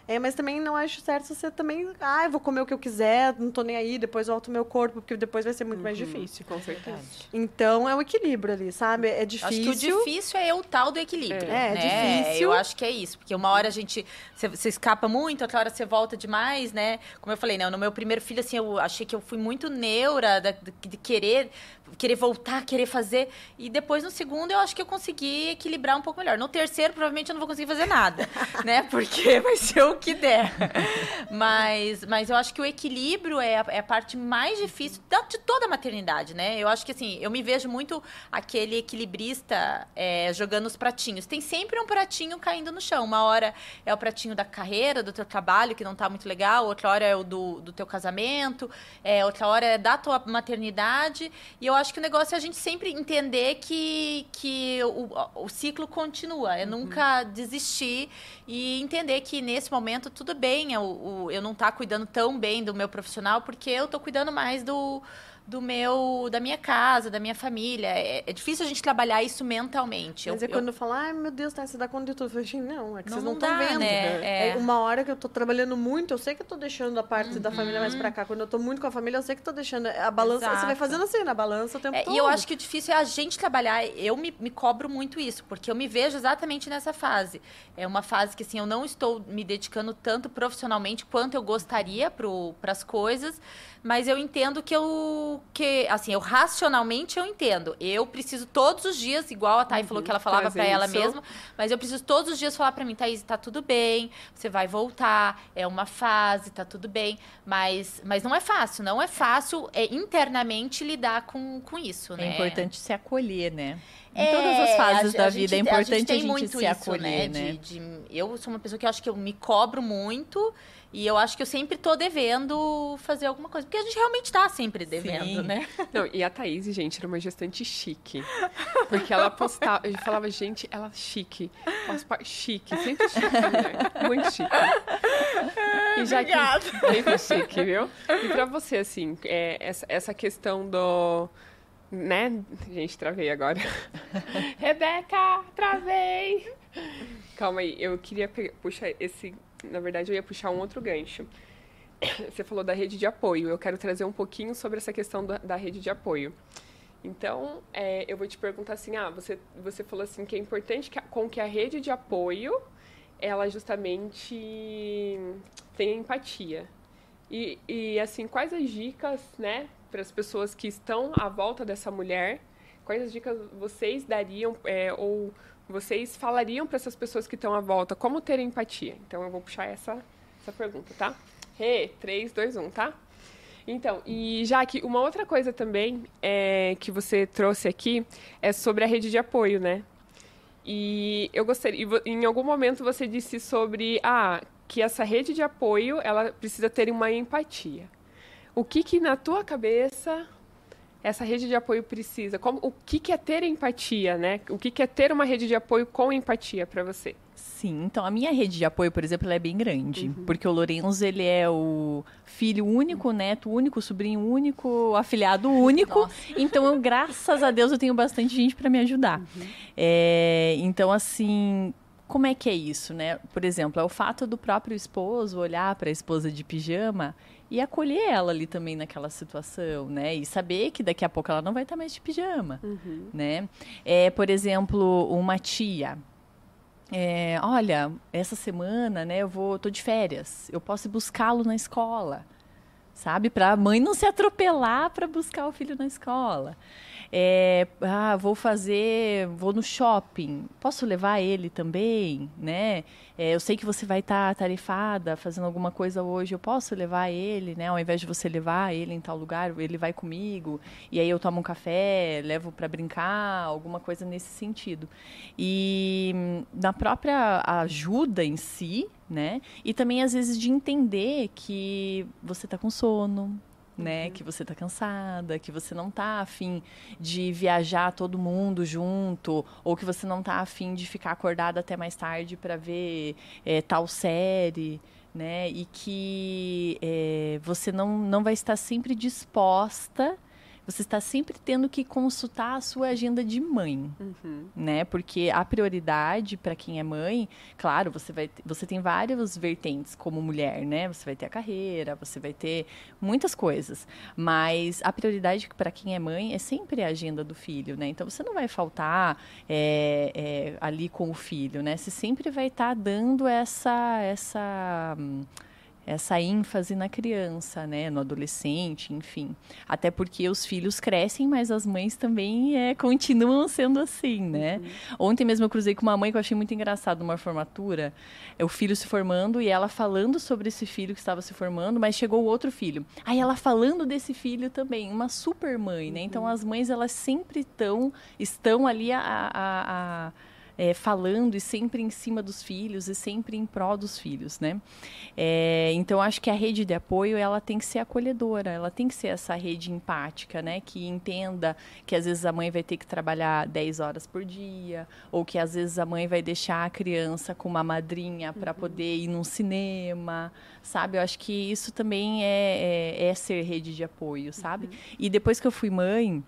É, mas também não acho certo você também, ah, eu vou comer o que eu quiser, não tô nem aí, depois volto o meu corpo, porque depois vai ser muito mais difícil. Com certeza. Então, é um equilíbrio ali, sabe? É Acho difícil. que o difícil é o tal do equilíbrio. É, é né? difícil. Eu acho que é isso. Porque uma hora a gente. Você, você escapa muito, outra hora você volta demais, né? Como eu falei, né? No meu primeiro filho, assim, eu achei que eu fui muito neura da- de, de querer, querer voltar, querer fazer. E depois, no segundo, eu acho que eu consegui equilibrar um pouco melhor. No terceiro, provavelmente eu não vou conseguir fazer nada, né? Porque vai ser o que der. Mas, mas eu acho que o equilíbrio é a, é a parte mais difícil de toda a maternidade, né? Eu acho que assim, eu me vejo muito aquele equilibrista é, jogando os pratinhos. Tem sempre um pratinho caindo no chão. Uma hora é o pratinho da carreira, do teu trabalho, que não tá muito legal, outra hora é o do, do teu casamento, é, outra hora é da tua maternidade. E eu acho que o negócio é a gente sempre entender que, que o, o ciclo continua, é nunca desistir e entender que nesse momento tudo bem eu, eu não estar cuidando tão bem do meu profissional, porque eu tô cuidando mais do, do meu da minha casa, da minha família. É, é difícil a gente trabalhar isso mentalmente. Mas Eu- é quando fala, ai meu Deus, tá, você dá conta de tudo. Eu falei, assim, não, é que Não, vocês não estão vendo. né? É. uma hora que eu tô trabalhando muito, eu sei que eu tô deixando a parte da família mais Uhum. pra cá. Quando eu tô muito com a família, eu sei que tô deixando. A balança, você vai Exato. fazendo assim, na balança o tempo É, todo. e eu acho que o difícil é a gente trabalhar. Eu me, me cobro muito isso, porque eu me vejo exatamente nessa fase. É uma fase que, assim, eu não estou me dedicando tanto profissionalmente quanto eu gostaria para as coisas, mas eu entendo que eu, que, assim, eu racionalmente eu entendo. Eu preciso todos os dias, igual a Thay falou que ela falava trazer para ela mesma, mas eu preciso todos os dias falar para mim, Thaís, tá tudo bem, você vai voltar, é uma fase, tá tudo bem, mas, mas não é fácil, não é fácil é, internamente lidar com, com isso, É né? importante se acolher, né? Em É, todas as fases a- da a vida é gente- importante a gente, tem muito se isso, acolher, né? De- de- eu sou uma pessoa que acho que eu me cobro muito e eu acho que eu sempre tô devendo fazer alguma coisa. Porque a gente realmente tá sempre devendo, Sim. né? Não, e a Thaís, gente, era uma gestante chique. Porque ela postava, eu falava, gente, ela chique. Par- chique, sempre chique, mulher. Muito chique. E já que sempre chique, viu? E pra você, assim, é, essa, essa questão do. Né? Gente, travei agora. Rebeca, travei! Calma aí, eu queria pe- puxar esse. Na verdade, eu ia puxar um outro gancho. Você falou da rede de apoio. Eu quero trazer um pouquinho sobre essa questão da, rede de apoio. Então, é, eu vou te perguntar assim, ah, você, você falou assim que é importante que com que a rede de apoio, ela justamente tenha empatia. E, e assim, quais as dicas, né, para as pessoas que estão à volta dessa mulher, quais as dicas vocês dariam é, ou vocês falariam para essas pessoas que estão à volta como ter empatia? Então, eu vou puxar essa, essa pergunta, tá? Rê, 3, 2, 1, tá? Então, e Jaque, uma outra coisa também é, que você trouxe aqui é sobre a rede de apoio, né? E eu gostaria, em algum momento você disse sobre ah, que essa rede de apoio ela precisa ter uma empatia. O que que na tua cabeça essa rede de apoio precisa? Como, o que que é ter empatia, né? O que que é ter uma rede de apoio com empatia para você? Sim, então a minha rede de apoio, por exemplo, ela é bem grande, porque o Lourenço, ele é o filho único, neto único, sobrinho único, afilhado único. Nossa. Então, eu, graças a Deus, eu tenho bastante gente para me ajudar. É, então, assim, como é que é isso, né? Por exemplo, é o fato do próprio esposo olhar para a esposa de pijama e acolher ela ali também naquela situação, né? E saber que daqui a pouco ela não vai estar mais de pijama, né? É, por exemplo, uma tia. É, olha, essa semana, né, eu vou, tô de férias. Eu posso buscá-lo na escola, sabe? Para a mãe não se atropelar para buscar o filho na escola. É, ah, vou fazer, vou no shopping, posso levar ele também, né? É, eu sei que você vai estar tá fazendo alguma coisa hoje, eu posso levar ele, né? Ao invés de você levar ele em tal lugar, ele vai comigo e aí eu tomo um café, levo para brincar, alguma coisa nesse sentido. E hum, na própria ajuda em si, né? E também às vezes de entender que você está com sono, né? Uhum. Que você está cansada, que você não está afim de viajar todo mundo junto, ou que você não está afim de ficar acordada até mais tarde para ver é, tal série, né? E que é, você não, não vai estar sempre disposta você está sempre tendo que consultar a sua agenda de mãe, uhum. né? Porque a prioridade para quem é mãe, claro, você vai, você tem várias vertentes como mulher, né? Você vai ter a carreira, você vai ter muitas coisas, mas a prioridade para quem é mãe é sempre a agenda do filho, né? Então você não vai faltar é, é, ali com o filho, né? Você sempre vai estar tá dando essa essa hum, essa ênfase na criança, né, no adolescente, enfim. Até porque os filhos crescem, mas as mães também é, continuam sendo assim, né? Uhum. Ontem mesmo eu cruzei com uma mãe que eu achei muito engraçado numa formatura, é o filho se formando e ela falando sobre esse filho que estava se formando, mas chegou o outro filho. Aí ela falando desse filho também, uma super mãe, né? Então uhum. as mães elas sempre tão, estão ali a, a, a é, falando e sempre em cima dos filhos e sempre em prol dos filhos, né? É, então acho que a rede de apoio ela tem que ser acolhedora, ela tem que ser essa rede empática, né? Que entenda que às vezes a mãe vai ter que trabalhar 10 horas por dia ou que às vezes a mãe vai deixar a criança com uma madrinha para uhum. poder ir num cinema, sabe? Eu acho que isso também é, é, é ser rede de apoio, sabe? Uhum. E depois que eu fui mãe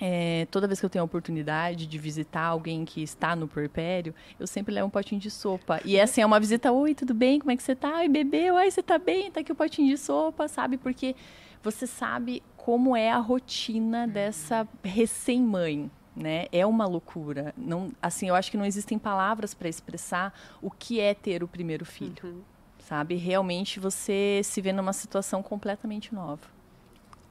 é, toda vez que eu tenho a oportunidade de visitar alguém que está no puerpério, eu sempre levo um potinho de sopa. E assim, é uma visita, oi, tudo bem? Como é que você tá? Oi, bebê, oi, você tá bem? Tá aqui o potinho de sopa, sabe? Porque você sabe como é a rotina dessa recém-mãe, né? É uma loucura. Não, assim, eu acho que não existem palavras para expressar o que é ter o primeiro filho, uhum. sabe? Realmente você se vê numa situação completamente nova.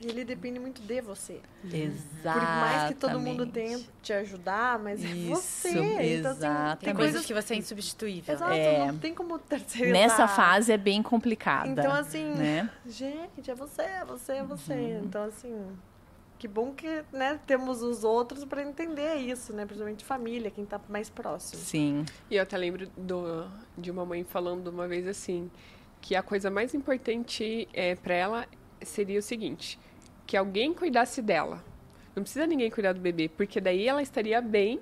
E ele depende muito de você. Exato. Por mais que todo mundo tente te ajudar, mas é Isso, você. Então, assim, tem coisas que você é insubstituível. Exato, é. não tem como terceirizar. Nessa fase é bem complicada. Então, assim, né? gente, é você, é você, é você. Uhum. Então, assim, que bom que né, temos os outros para entender isso, né? Principalmente família, quem está mais próximo. Sim. E eu até lembro do, de uma mãe falando uma vez assim, que a coisa mais importante é, para ela seria o seguinte que alguém cuidasse dela. Não precisa ninguém cuidar do bebê, porque daí ela estaria bem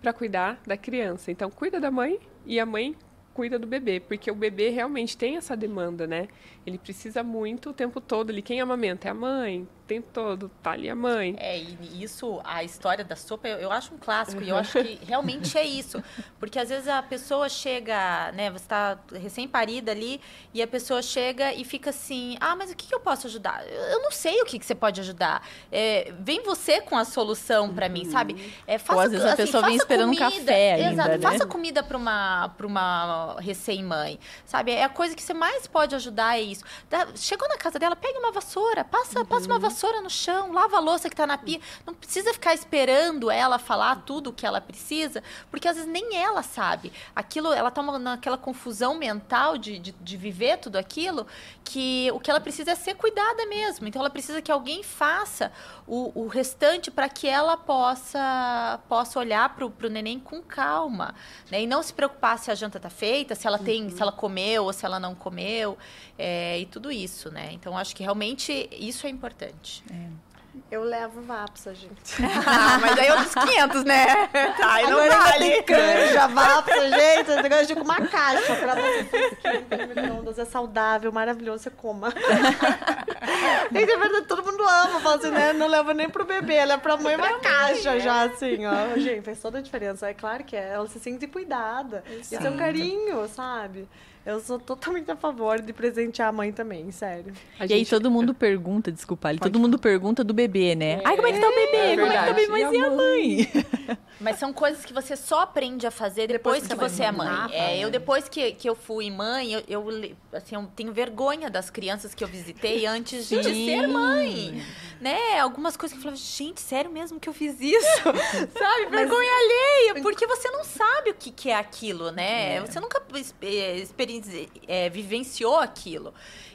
para cuidar da criança. Então, cuida da mãe e a mãe cuida do bebê, porque o bebê realmente tem essa demanda, né? Ele precisa muito o tempo todo. Ele quem amamenta é a mãe, tempo todo, tá ali a mãe. É, e isso, a história da sopa, eu, eu acho um clássico. Uhum. E eu acho que realmente é isso. Porque às vezes a pessoa chega, né? Você está recém-parida ali, e a pessoa chega e fica assim: ah, mas o que, que eu posso ajudar? Eu não sei o que, que você pode ajudar. É, vem você com a solução para uhum. mim, sabe? É, faça, Ou às vezes a assim, pessoa vem esperando comida, um café ainda, Exato, né? faça comida para uma, uma recém-mãe, sabe? É a coisa que você mais pode ajudar é isso. Chegou na casa dela, pega uma vassoura, passa, uhum. passa uma vassoura vassoura no chão, lava a louça que está na pia. Não precisa ficar esperando ela falar tudo o que ela precisa, porque às vezes nem ela sabe. Aquilo, ela está naquela confusão mental de, de, de, viver tudo aquilo, que o que ela precisa é ser cuidada mesmo. Então ela precisa que alguém faça o, o restante para que ela possa, possa olhar para o neném com calma. Né? E não se preocupar se a janta está feita, se ela tem, uhum. se ela comeu ou se ela não comeu, é, e tudo isso, né? Então acho que realmente isso é importante. É. Eu levo Vapsa, gente. ah, mas aí outros 500, né? Tá, aí não Agora vale. Tem canja, Vapsa, gente. Eu de com uma caixa pra você. É saudável, maravilhoso, você coma. gente, é verdade, todo mundo ama. Fala assim, né? Não leva nem pro bebê, leva pra mãe uma caixa é. já, assim, ó. Gente, faz toda a diferença. É claro que é. Ela se sente cuidada. Isso é um carinho, sabe? Eu sou totalmente a favor de presentear a mãe também, sério. A e gente... aí todo mundo pergunta, desculpa, ali, todo mundo pergunta do bebê, né? É, Ai, como é que tá o bebê? É como é que tá o bebê? Mas e a mãe? Mas são coisas que você só aprende a fazer depois, Depois que, que você é mãe. É, é. eu depois que, que eu fui mãe, eu, eu, assim, eu tenho vergonha das crianças que eu visitei antes de ser mãe. Né? Algumas coisas que eu falava, gente, sério mesmo que eu fiz isso? sabe? Vergonha alheia, porque você não sabe o que, que é aquilo, né? Você nunca eh, eh, vivenciou aquilo.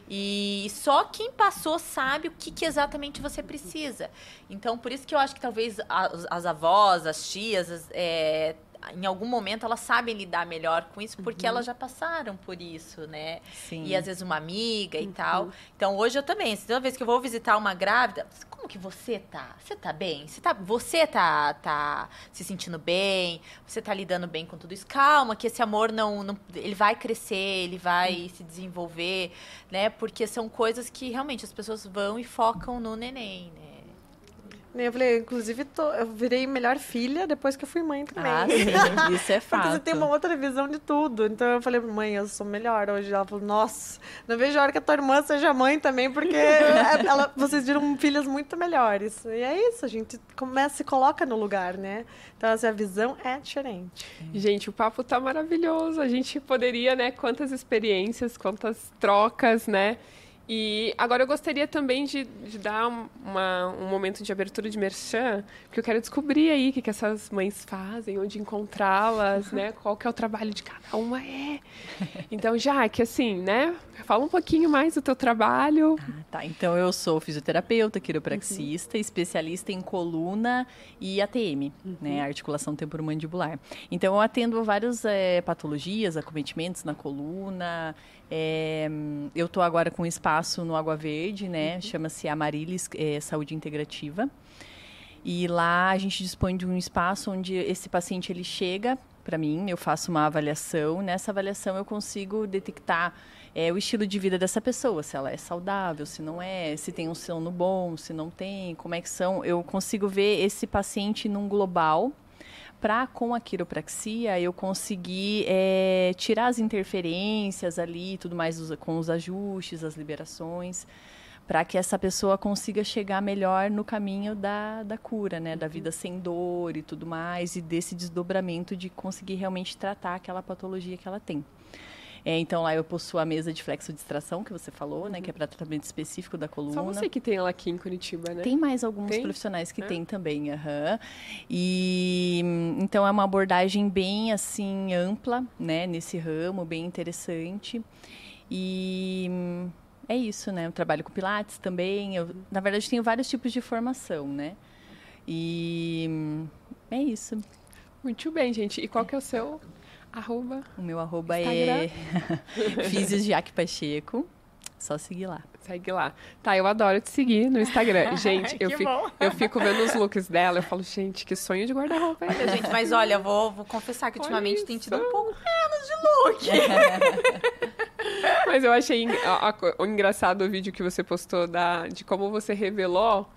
E só quem passou sabe o que, que exatamente você precisa. Então, por isso que eu acho que talvez as, as avós, as tias, as, é, em algum momento elas sabem lidar melhor com isso, porque elas já passaram por isso, né? Sim. E às vezes uma amiga e tal. Então hoje eu também, toda vez que eu vou visitar uma grávida, como que você tá? Você tá bem? Você tá, você tá, tá se sentindo bem? Você tá lidando bem com tudo isso? Calma, que esse amor não, não ele vai crescer, ele vai se desenvolver, né? Porque são coisas que realmente as pessoas vão e focam no neném, né? Eu falei, inclusive, tô- eu virei melhor filha depois que eu fui mãe também. Ah, sim, isso é fato. Porque você tem uma outra visão de tudo. Então eu falei, mãe, eu sou melhor hoje. Ela falou, nossa, não vejo a hora que a tua irmã seja mãe também, porque ela- vocês viram filhas muito melhores. E é isso, a gente começa, se coloca no lugar, né? Então, essa visão é diferente. Gente, o papo tá maravilhoso. A gente poderia, né? Quantas experiências, quantas trocas, né? E agora eu gostaria também de, de dar um- uma- um momento de abertura de merchan, porque eu quero descobrir aí o que, que essas mães fazem, onde encontrá-las, né? Qual que é o trabalho de cada uma é. Então, já que assim, né? Fala um pouquinho mais do teu trabalho. Tá, então eu sou fisioterapeuta, quiropraxista, especialista em coluna e ATM, né, articulação temporomandibular. Então eu atendo várias eh, patologias, acometimentos na coluna. Eh, eu estou agora com um espaço no Água Verde, né, chama-se Amarilis eh, Saúde Integrativa. E lá a gente dispõe de um espaço onde esse paciente ele chega para mim, eu faço uma avaliação. Nessa avaliação eu consigo detectar é, o estilo de vida dessa pessoa, se ela é saudável, se não é, se tem um sono bom, se não tem, como é que são. Eu consigo ver esse paciente num global para com a quiropraxia eu conseguir é, tirar as interferências ali e tudo mais com os ajustes, as liberações, para que essa pessoa consiga chegar melhor no caminho da, da cura, né? Da vida sem dor e tudo mais, e desse desdobramento de conseguir realmente tratar aquela patologia que ela tem. É, então lá eu possuo a mesa de flexodistração que você falou, né? Que é para tratamento específico da coluna. Só você que tem ela aqui em Curitiba, né? Tem mais alguns Tem? profissionais que É? tem também, aham. E hum, então é uma abordagem bem assim ampla, né, nesse ramo, bem interessante. E hum, é isso, né? Eu trabalho com pilates também. Eu, na verdade, tenho vários tipos de formação, né? E hum, é isso. Muito bem, gente. E qual que é o seu arroba? O meu arroba Instagram? é Físios Jaque Pacheco. Só seguir lá. Segue lá. Tá, eu adoro te seguir no Instagram. Gente, eu, fico, eu fico vendo os looks dela, eu falo, gente, que sonho de guarda-roupa é esse? Gente, mas olha, eu vou, vou confessar que Olha ultimamente tem tido um pouco menos de look. Mas eu achei a- a o engraçado o vídeo que você postou da, de como você revelou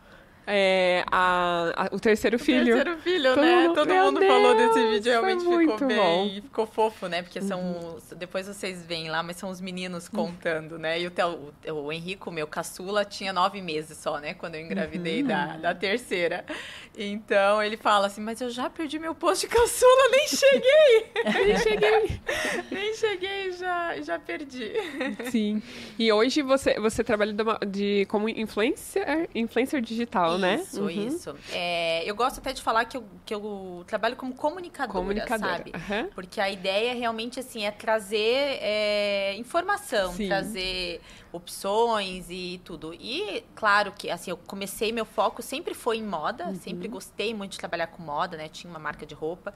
é, a- a- o terceiro filho. Terceiro filho, Todo né? mundo- Todo mundo falou Deus, desse vídeo, realmente ficou bem, bom. Uhum. ficou fofo, né? Porque são, os- depois vocês veem lá, mas são os meninos contando, né? E o, Theo- o, o Henrico, meu caçula, tinha nove meses só, né? Quando eu engravidei da, Uhum. da terceira. Então ele fala assim, mas eu já perdi meu posto de caçula, nem cheguei! Nem cheguei. nem cheguei, já, já perdi. Sim. E hoje você, você trabalha de- como influencer, influencer digital, né? Isso, Uhum. isso. É, eu gosto até de falar que eu, que eu trabalho como comunicadora, Comunicadora. sabe? Aham. Porque a ideia realmente assim é trazer é, informação, Sim. trazer opções e tudo. E claro que assim, eu comecei meu foco sempre foi em moda, Uhum. sempre gostei muito de trabalhar com moda, né? Tinha uma marca de roupa.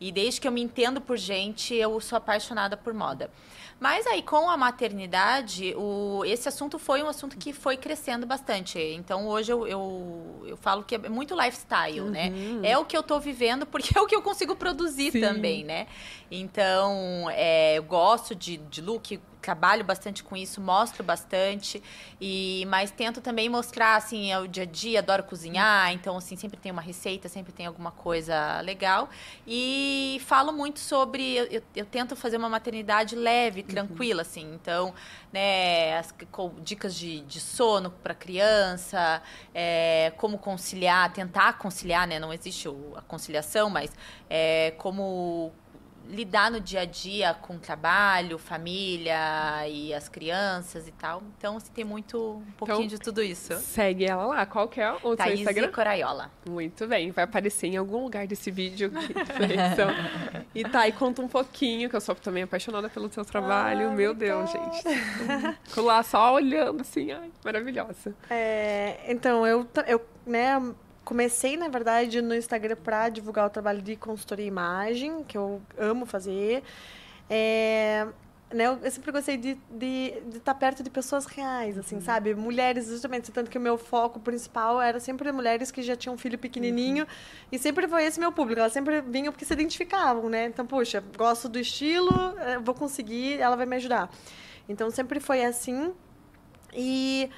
E desde que eu me entendo por gente, eu sou apaixonada por moda. Mas aí, com a maternidade, o, esse assunto foi um assunto que foi crescendo bastante. Então, hoje eu, eu, eu falo que é muito lifestyle, né? É o que eu tô vivendo, porque é o que eu consigo produzir Sim. também, né? Então, é, eu gosto de, de look. Trabalho bastante com isso, mostro bastante, e mas tento também mostrar assim é o dia a dia, adoro cozinhar, então assim sempre tem uma receita, sempre tem alguma coisa legal e falo muito sobre eu, eu tento fazer uma maternidade leve, uhum. tranquila, uhum. assim, então né, as, com, dicas de, de sono para criança, é, como conciliar, tentar conciliar, né, não existe a conciliação, mas é, como lidar no dia a dia com trabalho, família e as crianças e tal. Então, assim, tem muito, um pouquinho então, de tudo isso. Segue ela lá. Qual que é o Thaís seu Instagram? Coraiola. Muito bem. Vai aparecer em algum lugar desse vídeo. então, e tá, e conta um pouquinho, que eu sou também apaixonada pelo seu trabalho. Ah, Meu Deus, gente. Fico lá só olhando, assim, ai, maravilhosa. É, então, eu, eu né, comecei, na verdade, no Instagram para divulgar o trabalho de consultoria imagem, que eu amo fazer. É, né, eu sempre gostei de estar de, de tá perto de pessoas reais, assim, uhum. sabe? Mulheres, justamente. Tanto que o meu foco principal era sempre mulheres que já tinham um filho pequenininho. Uhum. E sempre foi esse meu público. Elas sempre vinham porque se identificavam, né? Então, puxa, gosto do estilo, eh, vou conseguir, ela vai me ajudar. Então, sempre foi assim. E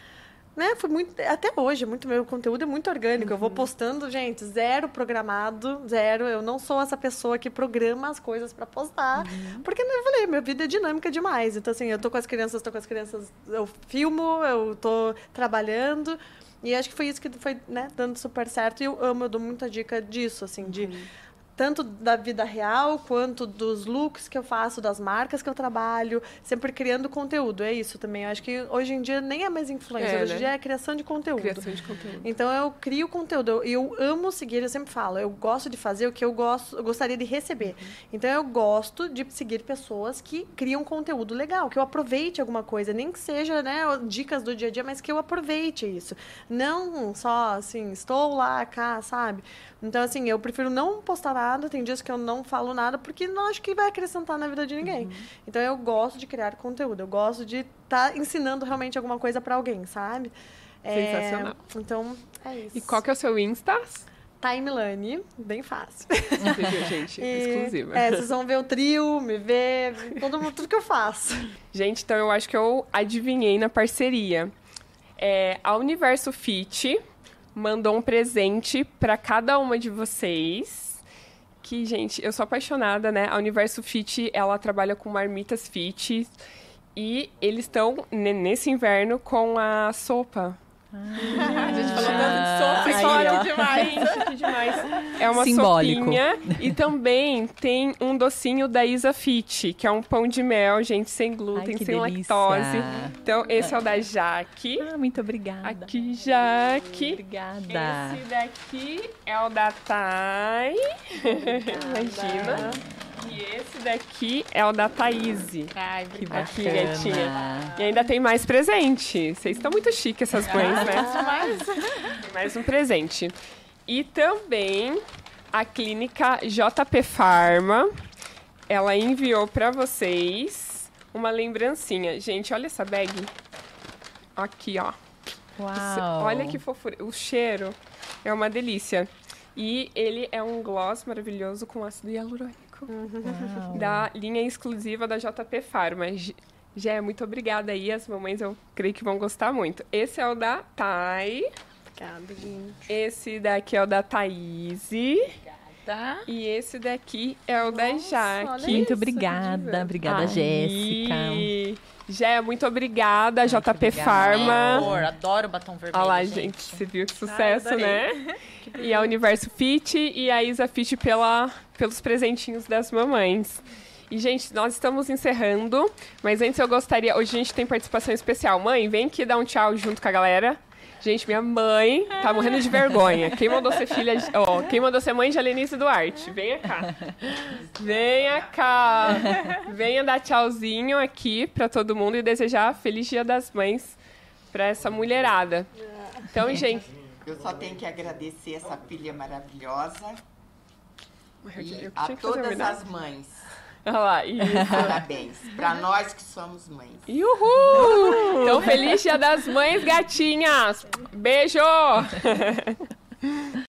né, foi muito. Até hoje, muito meu conteúdo é muito orgânico. Uhum. Eu vou uhum. postando, gente, zero programado, zero. Eu não sou essa pessoa que programa as coisas para postar. Uhum. Porque, né, eu falei, minha vida é dinâmica demais. Então, assim, eu tô com as crianças, tô com as crianças, eu filmo, eu tô trabalhando. E acho que foi isso que foi, né, dando super certo. E eu amo, eu dou muita dica disso, assim, de uhum tanto da vida real quanto dos looks que eu faço, das marcas que eu trabalho, sempre criando conteúdo. É isso também. Eu acho que hoje em dia nem é mais influência, é, hoje em né? dia é criação de conteúdo. Criação de conteúdo. Então eu crio conteúdo. Eu, eu, amo seguir, eu sempre falo, eu gosto de fazer o que eu gosto, eu gostaria de receber. Uhum. Então eu gosto de seguir pessoas que criam conteúdo legal, que eu aproveite alguma coisa, nem que seja, né, dicas do dia a dia, mas que eu aproveite isso. Não só assim, estou lá, cá, sabe? Então, assim, eu prefiro não postar nada. Tem dias que eu não falo nada porque não acho que vai acrescentar na vida de ninguém. Uhum. Então, eu gosto de criar conteúdo. Eu gosto de estar tá ensinando realmente alguma coisa para alguém, sabe? É, Sensacional. É, então, é isso. E qual que é o seu Insta? Timeline, bem fácil. gente, e, exclusiva. É, vocês vão ver o trio, me ver, todo, tudo que eu faço. Gente, então eu acho que eu adivinhei na parceria. É, a Universo Fit mandou um presente para cada uma de vocês. Que, gente, eu sou apaixonada, né? A Universo Fit, ela trabalha com marmitas fit. E eles estão, nesse inverno, com a sopa ah, a gente falou tanto de sopa, demais. demais. É uma Simbólico. sopinha e também tem um docinho da Isa Fit, que é um pão de mel, gente, sem glúten, Ai, sem delícia. lactose. Então, esse é o da Jaque. Ah, muito obrigada. Aqui, Jaque. Obrigada. Esse daqui é o da Thay. Imagina. E esse daqui é o da Thaís. Ai, que bacana. Aqui, gatinha. E ainda tem mais presente. Vocês estão muito chiques, essas mães, né? mais. Tem mais um presente. E também a clínica JP Pharma. Ela enviou para vocês uma lembrancinha. Gente, olha essa bag. Aqui, ó. Uau. Olha que fofura. O cheiro é uma delícia. E ele é um gloss maravilhoso com ácido hialurônico. Uau. da linha exclusiva da JP Pharma. Gé, muito obrigada aí. As mamães eu creio que vão gostar muito. Esse é o da Thay. Obrigada, gente. Esse daqui é o da Thaís. Tá. E esse daqui é o Nossa, da Jaque. Muito obrigada. Obrigada, Jéssica. Jé, muito obrigada, muito JP obrigada. Pharma. Amor, adoro batom vermelho. Olha lá, gente. gente. Você viu que sucesso, né? e a Universo Fit e a Isa Fit pela, pelos presentinhos das mamães. E, gente, nós estamos encerrando, mas antes eu gostaria. Hoje a gente tem participação especial. Mãe, vem aqui dar um tchau junto com a galera. Gente, minha mãe tá morrendo de vergonha. Quem mandou ser filha. De, ó, quem mandou ser mãe de Alenice Duarte? Venha cá. Venha cá. Venha dar tchauzinho aqui pra todo mundo e desejar Feliz Dia das Mães pra essa mulherada. Então, gente. Eu só tenho que agradecer essa filha maravilhosa. E a todas as mães. Olha lá, isso. Parabéns. Para nós que somos mães. Uhul! Então, feliz dia das mães, gatinhas! Beijo!